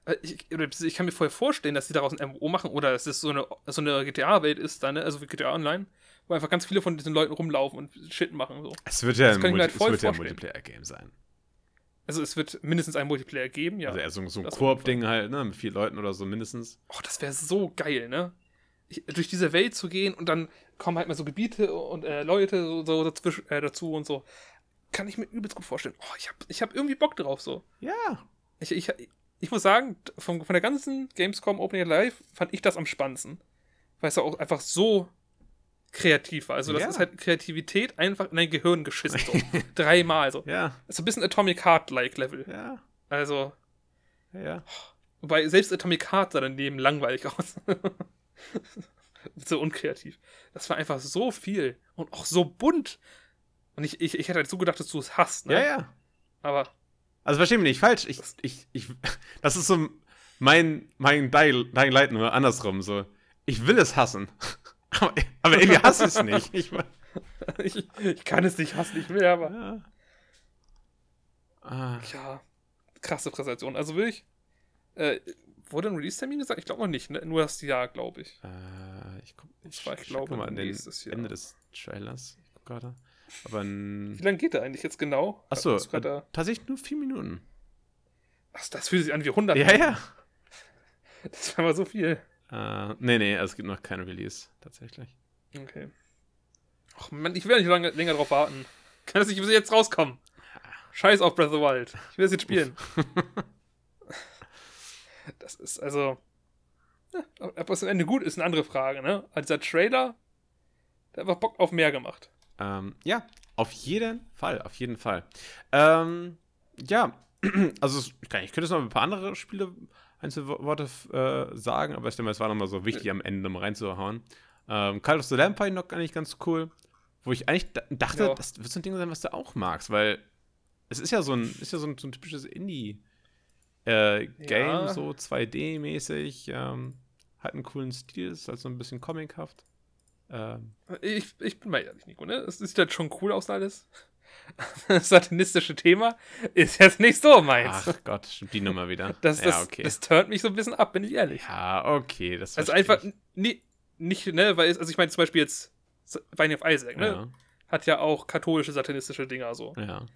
Äh, Ich, ich kann mir vorher vorstellen, dass sie daraus ein MMO machen oder dass es so eine, so eine GTA-Welt ist, dann, ne? also wie GTA Online, wo einfach ganz viele von diesen Leuten rumlaufen und Shit machen. So. Es wird ja Das ein, Multi halt voll es wird ja ein. Multiplayer-Game sein. Also es wird mindestens einen Multiplayer geben, ja. Also eher so, so ein Koop-Ding halt, ne? Mit vier Leuten oder so mindestens. Oh, das wäre so geil, ne? Ich, durch diese Welt zu gehen und dann kommen halt mal so Gebiete und äh, Leute so, so dazwischen, äh, dazu und so. Kann ich mir übelst gut vorstellen. Oh, ich hab, ich hab irgendwie Bock drauf so. Ja. Ich, ich, ich muss sagen, von, von der ganzen Gamescom Opening Live fand ich das am spannendsten. Weil es auch einfach so kreativ war. Also, das Ja. ist halt Kreativität einfach in dein Gehirn geschissen. So. <laughs> Dreimal so. Ja. Ist so ein bisschen Atomic Heart-like Level. Ja. Also, Ja. ja. wobei selbst Atomic Heart sah daneben langweilig aus. <laughs> <laughs> so unkreativ. Das war einfach so viel und auch so bunt. Und ich, ich, ich hätte halt so gedacht, dass du es hast, ne? Ja, ja. Aber Also versteh mich nicht falsch. Ich, ich, ich, <laughs> das ist so mein, mein Dying Dying Light nur andersrum. So. Ich will es hassen. <laughs> Aber, aber irgendwie hasse ich es nicht. Ich, ich, ich kann es nicht hassen, ich will aber. ja. Ah, Ja, krasse Präsentation. Also wirklich, äh, wurde ein Release-Termin gesagt? Ich glaube noch nicht, ne? Nur das Jahr, glaube ich. äh, ich guck, ich, zwar, ich ich glaube, mal an den. Ende des Trailers. Ich guck gerade. Aber Wie lange geht der eigentlich jetzt genau? Achso, da- tatsächlich nur vier Minuten. Ach, das fühlt sich an wie 100. Ja, ja. <laughs> Das war mal so viel. Äh, nee, nee, also es gibt noch kein Release, tatsächlich. Okay. Ach Mann, ich will nicht lange, länger drauf warten. Kann das nicht bis jetzt rauskommen? Scheiß auf Breath of the Wild. Ich will es jetzt spielen. <laughs> das ist also. Ja, ob es am Ende gut ist, eine andere Frage, ne? Also dieser Trailer, der hat einfach Bock auf mehr gemacht. Ähm, ja, auf jeden Fall, auf jeden Fall. Ähm, ja, <clears throat> also es- ich kann- ich könnte jetzt noch ein paar andere Spiele, Einzelworte äh, sagen, aber ich denke mal, es war nochmal so wichtig, am Ende mal reinzuhauen. Ähm, Call of the Lamp fand ich noch eigentlich ganz cool, wo ich eigentlich da- dachte, Ja. das wird so ein Ding sein, was du auch magst, weil es ist ja so ein, ist ja so ein, so ein typisches Indie- äh, Game, Ja. so 2D-mäßig, ähm, hat einen coolen Stil, ist halt so ein bisschen comichaft. Ähm, Ich, ich bin mal ehrlich, Nico, ne? Es sieht halt schon cool aus alles. <laughs> Das satanistische Thema ist jetzt nicht so meins. Ach Gott, stimmt die Nummer wieder. das, das, ja, okay. das turnt mich so ein bisschen ab, bin ich ehrlich. ja, okay, das also einfach nie, nicht, ne, weil also ich meine zum Beispiel jetzt Binding of Isaac, ne? Hat ja auch katholische satanistische Dinger so. Ja, ja.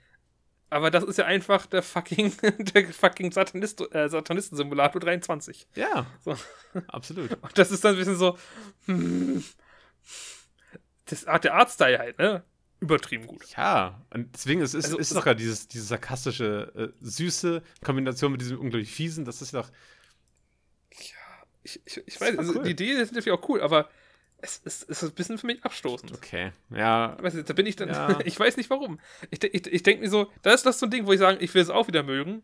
Aber das ist ja einfach der fucking, <laughs> der fucking Satanist, äh, Satanisten-Simulator 23. Ja, So. absolut. Und das ist dann ein bisschen so, hm, das Art der Artstyle halt, ne? Übertrieben gut. Ja, und deswegen ist es Also, ist es- doch gerade dieses, diese sarkastische, äh, süße Kombination mit diesem unglaublich fiesen, das ist doch. Ich, ich, ich Das weiß, also cool. die Idee ist natürlich auch cool, aber es, es, es ist ein bisschen für mich abstoßend. Okay. Ja, Weißt du, da bin ich dann, Ja. <laughs> ich weiß nicht warum. Ich, ich, ich denke mir so, da ist das so ein Ding, wo ich sage, ich will es auch wieder mögen,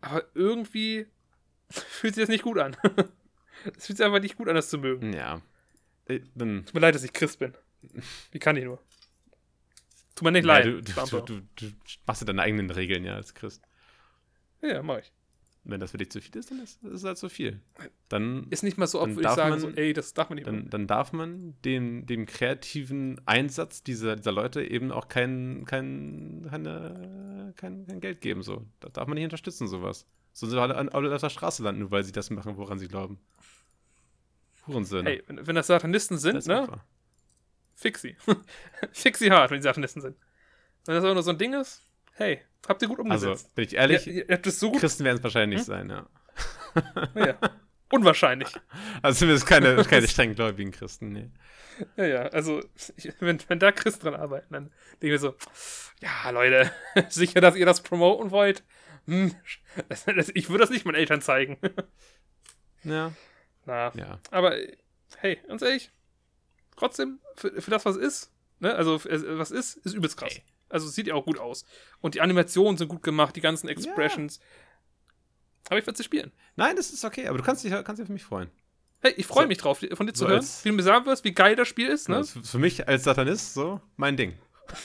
aber irgendwie fühlt sich das nicht gut an. <laughs> Es fühlt sich einfach nicht gut an, das zu mögen. ja. Äh, Dann. Tut mir leid, dass ich Christ bin. <laughs> Wie kann ich nur? Tut mir nicht Ja, leid. du, du, du, du machst ja deine eigenen Regeln ja als Christ. Ja, mach ich. Wenn das für dich zu viel ist, dann ist es halt zu viel. Dann, Ist nicht mal so, ob ich darf sage, man- so, ey, das darf man nicht dann, dann darf man dem, dem kreativen Einsatz dieser, dieser Leute eben auch kein, kein, keine, kein, kein Geld geben. So. Da darf man nicht unterstützen, sowas. Sonst alle, an- alle auf der Straße landen, nur weil sie das machen, woran sie glauben. Hurensöhne. Hey, wenn, wenn das Satanisten sind, Das ne? einfach. Fix sie. <laughs> Fix sie hart, wenn die Satanisten sind. Wenn das aber nur so ein Ding ist, hey, habt ihr gut Also, umgesetzt. bin ich ehrlich, ihr, ihr habt es so gut. Christen werden es wahrscheinlich Hm? nicht sein, ja. Ja. Unwahrscheinlich. <laughs> Also zumindest keine, keine streng gläubigen Christen, nee. Ja, ja, also, ich, wenn, wenn da Christen dran arbeiten, dann denke ich mir so, ja, Leute, <laughs> sicher, dass ihr das promoten wollt? Hm, das, das, ich würde das nicht meinen Eltern zeigen. <laughs> Ja. Na, Ja. aber hey, ganz ehrlich, trotzdem, für, für das, was ist, ne, also was ist, ist übelst krass. Ey. Also es sieht ja auch gut aus. Und die Animationen sind gut gemacht, die ganzen Expressions. Aber ich werde sie spielen. Nein, das ist okay, aber du kannst dich, kannst dich auf mich freuen. Hey, ich freue So- mich drauf, von dir zu so hören, als- wie du mir sagen wirst, wie geil das Spiel ist, ne? Das ist für mich als Satanist so mein Ding. <laughs>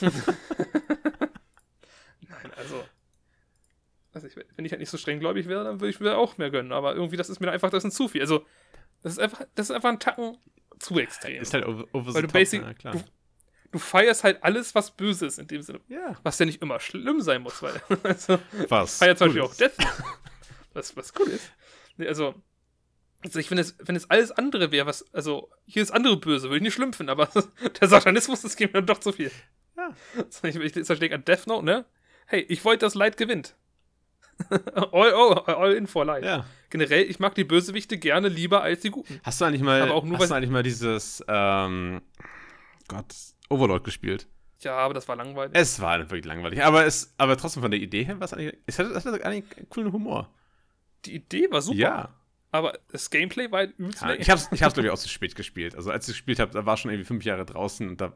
Nein, also. Also ich, wenn ich halt nicht so streng gläubig wäre, dann würde ich mir auch mehr gönnen. Aber irgendwie, das ist mir einfach, das ist zu viel. Also, das ist einfach, das ist einfach ein Tacken zu extrem. Ist halt over, over Weil du top, basic- ja, klar. du- Du feierst halt alles, was böse ist in dem Sinne. Ja, Was ja nicht immer schlimm sein muss, weil. <laughs> Also, was? feiert zum Beispiel auch. Death. Was, was cool ist. Nee, also, also ich, wenn es, wenn es alles andere wäre, was, also hier ist andere böse, würde ich nicht schlimm finden, aber <laughs> der Satanismus, das geht mir doch zu viel. Ja. Ich, ich, ich denke an Death Note, ne? Hey, ich wollte, dass Light gewinnt. <laughs> all, all, all in for Light. Ja. Generell, ich mag die Bösewichte gerne lieber als die Guten. Hast du eigentlich mal, Aber auch nur, hast du eigentlich mal dieses, ähm, Gott, Overlord gespielt? Ja, aber das war langweilig. Es war wirklich langweilig, aber es, aber trotzdem von der Idee her war es eigentlich, es hatte, es hatte eigentlich einen coolen Humor. Die Idee war super, Ja. aber das Gameplay war halt übelst ja ich hab's, ich hab's glaube ich auch zu spät gespielt. Also als ich gespielt habe, da war schon irgendwie fünf Jahre draußen und da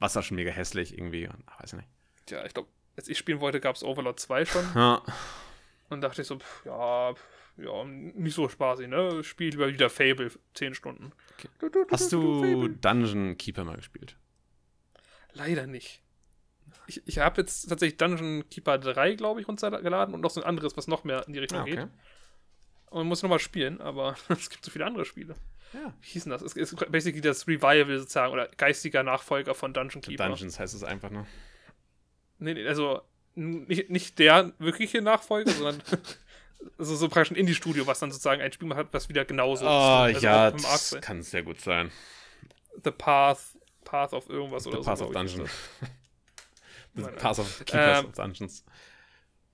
war es schon mega hässlich irgendwie. Und, ach, weiß ich nicht. Ja, ich glaube, als ich spielen wollte, gab es Overlord 2 schon. Ja. Und dachte ich so, pff, ja, pff, ja, nicht so spaßig, ne? Spiel lieber wieder Fable 10 Stunden. Okay. Du, du, du, Hast du, du Fable? Dungeon Keeper mal gespielt? Leider nicht. Ich, ich habe jetzt tatsächlich Dungeon Keeper 3, glaube ich, runtergeladen und noch so ein anderes, was noch mehr in die Richtung Ah, geht. Und muss nochmal spielen, aber <laughs> es gibt so viele andere Spiele. Ja. Wie hieß denn das? Es ist basically das Revival sozusagen oder geistiger Nachfolger von Dungeon Keeper. Dungeons heißt es einfach nur. Nee, nee, also nicht, nicht der wirkliche Nachfolger, <laughs> sondern also so praktisch ein Indie-Studio, was dann sozusagen ein Spiel hat, was wieder genauso Oh, Also ja, auch im Arc das kann sehr gut sein. The Path, Path of irgendwas The oder Path so. of glaub ich, ist Dungeon. The Path of Keepers Ähm, of Dungeons.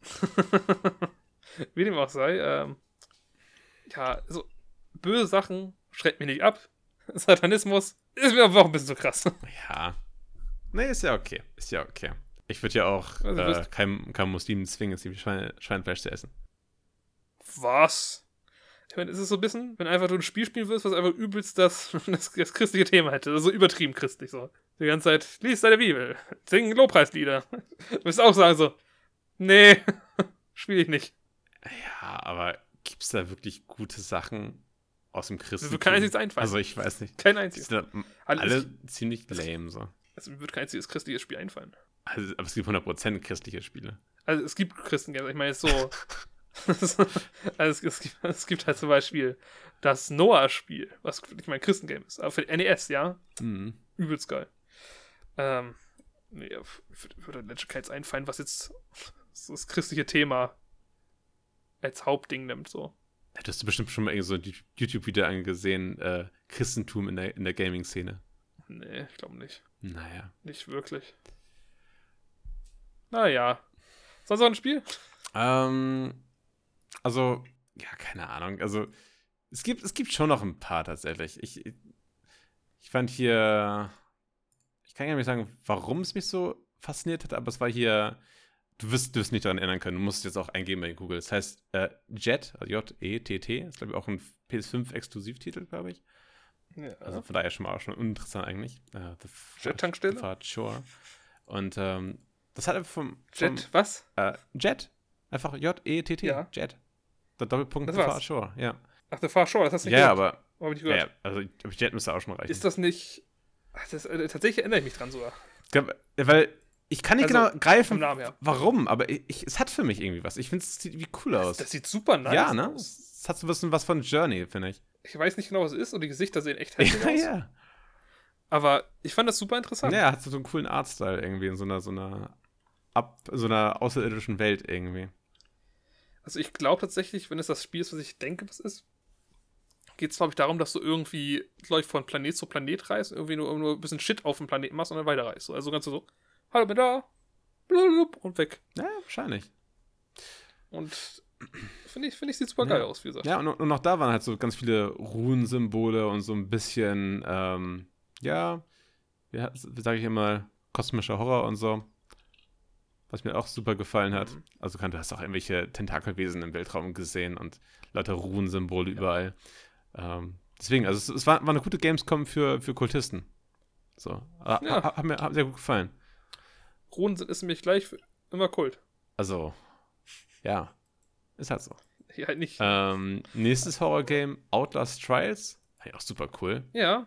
<laughs> Wie dem auch sei, ähm, ja, so böse Sachen schreckt mich nicht ab. <laughs> Satanismus ist mir aber auch ein bisschen zu krass. <laughs> Ja. Nee, ist ja okay. Ist ja okay. Ich würde ja auch Also, äh, keinem, keinem Muslim zwingen, jetzt die Schweine, Schweinefleisch zu essen. Was? Ich meine, ist es so ein bisschen, wenn einfach du ein Spiel spielen willst, was einfach übelst das, <laughs> das, das christliche Thema hätte. Also übertrieben christlich so. Die ganze Zeit, lies deine Bibel, sing Lobpreislieder. <laughs> Du wirst auch sagen so, nee, <laughs> spiele ich nicht. Ja, aber gibt's da wirklich gute Sachen aus dem Christentum? Mir wird kein einziges einfallen. Also ich weiß nicht. Kein einziges. Alles- alle ziemlich lame so. Also, mir wird kein einziges christliches Spiel einfallen. Also, aber es gibt 100% christliche Spiele. Also es gibt Christengames, ich meine jetzt so. <laughs> also es, es, gibt, es gibt halt zum Beispiel das Noah-Spiel, was ich meine Christengame ist, aber für NES, ja. Mhm. Übelst geil. Ähm, nee, würde letztlich keins einfallen, was jetzt das christliche Thema als Hauptding nimmt, so. Hättest du bestimmt schon mal irgendwie so ein YouTube-Video angesehen, äh, Christentum in der, in der Gaming-Szene. Nee, ich glaube nicht. Naja. Nicht wirklich. Naja. Sonst noch ein Spiel? Ähm, also, ja, keine Ahnung. Also, es gibt, es gibt schon noch ein paar tatsächlich. Ich, ich fand hier, ich kann gar nicht sagen, warum es mich so fasziniert hat, aber es war hier, du wirst, du wirst nicht daran erinnern können, du musst es jetzt auch eingeben bei Google. Es heißt äh, Jet, also J-E-T-T, ist glaube ich auch ein PS5-Exklusivtitel, glaube ich. Ja. Also von daher schon mal auch schon uninteressant eigentlich. Äh, Jet-Tankstelle? Shore. Und ähm, das hat einfach vom, vom Jet, was? äh, Jet. Einfach J-E-T-T. Ja. Jet. Der Doppelpunkt. Far Shore. Ja. Ach, The Far Shore, das hast du nicht Ja, gehört. aber Hab ich nicht ja, gehört. ja, also Jet müsste auch schon reichen. Ist das nicht. Ach, das, äh, tatsächlich erinnere ich mich dran sogar. Glaub, äh, weil ich kann nicht Also, genau greifen, Namen her. warum, aber ich, ich, es hat für mich irgendwie was. Ich finde, es sieht wie cool aus. Das sieht super nice ja, ne? aus. Es hat so ein bisschen was von Journey, finde ich. Ich weiß nicht genau, was es ist und die Gesichter sehen echt <laughs> hässlich Ja, aus. ja. Aber ich fand das super interessant. Ja, hat so einen coolen Artstyle irgendwie in so einer, so einer, ab, so einer außerirdischen Welt irgendwie. Also ich glaube tatsächlich, wenn es das Spiel ist, was ich denke, was ist, geht es, glaube ich, darum, dass du irgendwie, glaube ich, von Planet zu Planet reist, irgendwie nur, nur ein bisschen Shit auf dem Planeten machst und dann weiterreist. So, Also ganz so, hallo, bin da, blub, und weg. Ja, wahrscheinlich. Und finde ich, finde ich, sieht super geil Ja. aus, wie gesagt. Ja, und, und auch da waren halt so ganz viele Runensymbole und so ein bisschen, ähm, ja, wie sage ich immer, kosmischer Horror und so. Was mir auch super gefallen hat. Mhm. Also, du hast auch irgendwelche Tentakelwesen im Weltraum gesehen und lauter Runensymbole überall. Ähm, deswegen, also, es, es war, war eine gute Gamescom für, für Kultisten. So, Ja. ha, hat mir hat sehr gut gefallen. Runen sind ist nämlich gleich immer Kult. Also, ja, ist halt so. Halt nicht. Ähm, nächstes Horror-Game, Outlast Trials. Ja, auch super cool. Ja,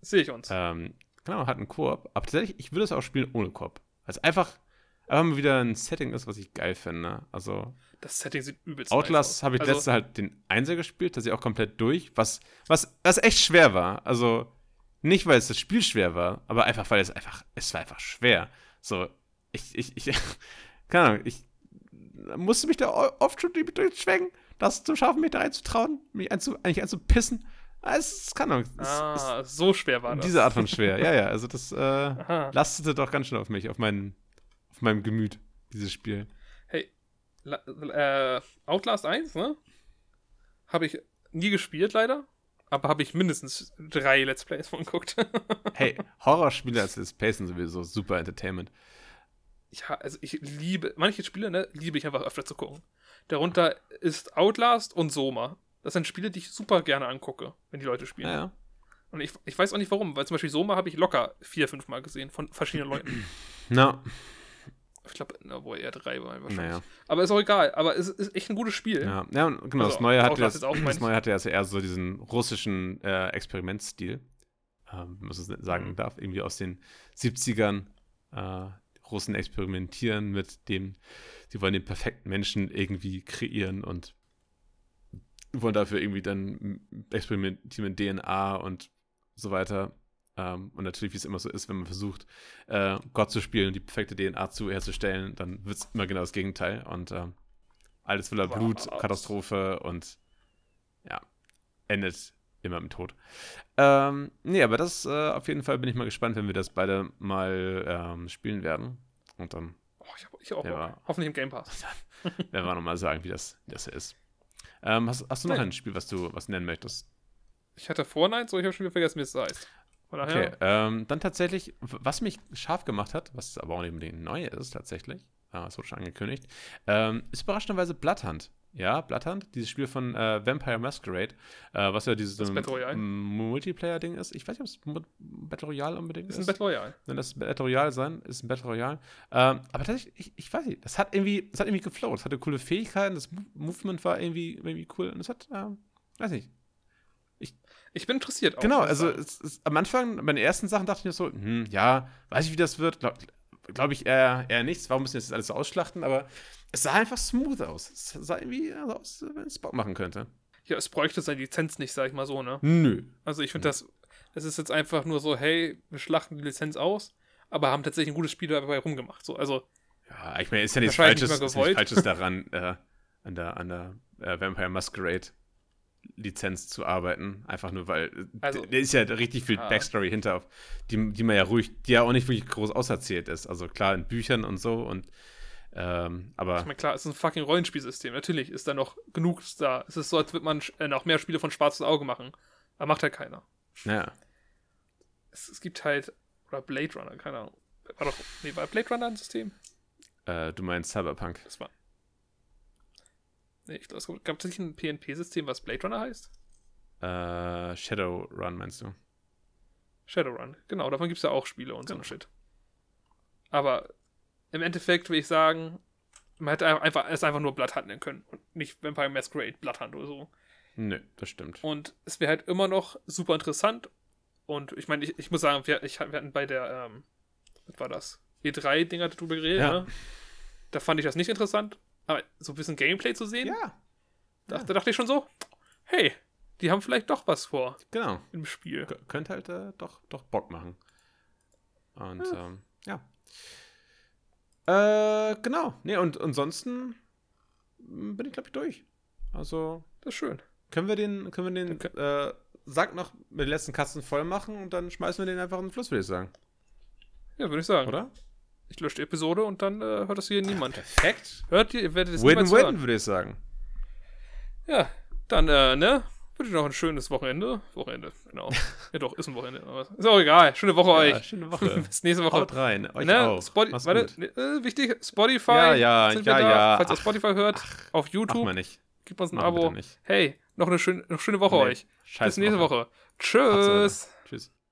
sehe ich uns. Ähm, genau, hat einen Koop. Aber tatsächlich, ich würde es auch spielen ohne Koop. Es einfach, einfach mal wieder ein Setting ist, was ich geil finde. Also, Das Setting sieht übelst Outlast nice habe ich. Also, letzte halt den Einser gespielt, dass ich auch komplett durch, was, was, was echt schwer war. Also, nicht, weil es das Spiel schwer war, aber einfach, weil es einfach, es war einfach schwer. So, ich, ich, ich, <laughs> keine Ahnung, ich musste mich da oft schon durchschwenken. das zu schaffen, mich da reinzutrauen, mich einzu, eigentlich einzupissen. Ah, Es ist, keine Ahnung. Es, Ah, so schwer war ist das. diese Art von schwer. Ja, ja, <laughs> also das äh, lastete doch ganz schön auf mich, auf, mein, auf meinem Gemüt, dieses Spiel. Hey, äh, Outlast 1, ne? Habe ich nie gespielt, leider. Aber habe ich mindestens drei Let's Plays von geguckt. <laughs> Hey, Horrorspiele als Let's Plays sind sowieso super Entertainment. ja, also ich liebe, manche Spiele, ne, liebe ich einfach öfter zu gucken. Darunter ist Outlast und Soma. Das sind Spiele, die ich super gerne angucke, wenn die Leute spielen. Ja, ja. Und ich, ich weiß auch nicht warum, weil zum Beispiel Soma habe ich locker vier, fünf Mal gesehen von verschiedenen Leuten. <clears throat> Na, Ich glaube, wo eher drei waren wahrscheinlich. naja. Aber ist auch egal. Aber es ist echt ein gutes Spiel. Ja, ja genau, Also, das Neue hatte das, auch, <clears throat> das. Neue hatte also eher so diesen russischen äh, Experimentstil, ähm, wenn man so sagen Mhm. darf, irgendwie aus den 70ern. Äh, Russen experimentieren mit dem, sie wollen den perfekten Menschen irgendwie kreieren und wollen dafür irgendwie dann experimentieren mit DNA und so weiter. Ähm, und natürlich, wie es immer so ist, wenn man versucht, äh, Gott zu spielen und die perfekte DNA zu herzustellen, dann wird es immer genau das Gegenteil. Und ähm, alles voller? Blut, Katastrophe und ja, endet immer im Tod. Ähm, nee, aber das äh, auf jeden Fall bin ich mal gespannt, wenn wir das beide mal ähm, spielen werden. Und dann Oh, ich, hab, ich auch. Ja. Bock. Hoffentlich im Game Pass. <laughs> werden wir nochmal sagen, wie das, wie das ist. Ähm, hast, hast du noch Nein. ein Spiel, was du was nennen möchtest? Ich hatte Fortnite, so ich habe schon wieder vergessen, wie es heißt. Okay, ähm, dann tatsächlich, was mich scharf gemacht hat, was aber auch nicht unbedingt neu ist tatsächlich, äh, es wurde schon angekündigt, ähm, ist überraschenderweise Bloodhunt. Ja, Bloodhunt, dieses Spiel von äh, Vampire Masquerade, äh, was ja dieses Das ähm, Multiplayer-Ding ist. Ich weiß nicht, ob es Battle Royale unbedingt ist ist. ein Battle Royale. Wenn das Battle Royale sein, ist ein Battle Royale. Ähm, aber tatsächlich, ich, ich weiß nicht, das hat irgendwie, das hat irgendwie geflowt. Es hatte coole Fähigkeiten, das Mo- Movement war irgendwie, irgendwie cool und es hat, ähm, weiß nicht, Ich bin interessiert auch. Genau, ich also es, es, am Anfang, bei den ersten Sachen dachte ich mir so, hm, ja, weiß ich, wie das wird. Glaube glaub ich eher, eher nichts. Warum müssen wir das alles so ausschlachten? Aber es sah einfach smooth aus. Es sah irgendwie aus, wenn es Bock machen könnte. Ja, es bräuchte seine Lizenz nicht, sag ich mal so, ne? Nö. Also ich finde das, es ist jetzt einfach nur so, hey, wir schlachten die Lizenz aus, aber haben tatsächlich ein gutes Spiel dabei rumgemacht. So, also, Ja, ich meine, ist ja nichts Falsches, nicht. Falsches <laughs> daran, äh, an der, an der äh, Vampire Masquerade Lizenz zu arbeiten. Einfach nur, weil Also- da ist ja richtig viel Ja. Backstory hinter, die, die man ja ruhig, die ja auch nicht wirklich groß auserzählt ist. Also klar in Büchern und so und ähm, aber ich meine, klar, es ist ein fucking Rollenspielsystem. Natürlich ist da noch genug da. Es ist so, als würde man äh, noch mehr Spiele von schwarzes Auge machen. Aber macht halt keiner. naja. Es, es gibt halt, oder Blade Runner, keine Ahnung. War doch, nee, war Blade Runner ein System? Äh, du meinst Cyberpunk. Das war. Nee, ich glaube, es gab tatsächlich ein PNP-System, was Blade Runner heißt. Äh, Shadowrun meinst du? Shadowrun, genau, davon gibt es ja auch Spiele und so Genau. ein Shit. Aber im Endeffekt will ich sagen, man hätte einfach, es einfach nur Bloodhunt nennen können und nicht Vampire Masquerade Bloodhunt oder so. Nö, das stimmt. Und es wäre halt immer noch super interessant. Und ich meine, ich, ich muss sagen, wir, ich, wir hatten bei der, ähm, was war das? E3-Dinger darüber geredet, Ja. ne? Da fand ich das nicht interessant. Aber so ein bisschen Gameplay zu sehen, Ja, da, ja. da dachte ich schon so, hey, die haben vielleicht doch was vor genau. im Spiel. K könnte halt äh, doch, doch Bock machen. Und ja. Ähm, ja. Äh, genau. Nee, und ansonsten mm, bin ich, glaube ich, durch. Also Das ist schön. können wir den, können wir den äh, Sack noch mit den letzten Kasten voll machen und dann schmeißen wir den einfach in den Fluss, würde ich sagen. Ja, würde ich sagen. Oder? Ich lösche die Episode und dann äh, hört das hier niemand. Perfekt. Hört ihr, ihr werdet es niemals Win-win, hören. würde ich sagen. Ja, dann, äh, ne? Wünsche noch ein schönes Wochenende. Wochenende, genau. <laughs> ja doch, ist ein Wochenende. aber Ist auch egal. Schöne Woche Ja, euch. schöne Woche. <laughs> Bis nächste Woche. Haut rein. Euch ne? auch. Spoti Mach's warte, ne, äh, wichtig, Spotify. Ja, ja, sind wir ja, da. ja. Falls ihr Ach. Spotify hört, auf Mach YouTube, mal nicht. gebt uns ein Mach Abo. Hey, noch eine, schöne, noch schöne Woche Nee, euch. Bis nächste Woche. Tschüss. Tschüss.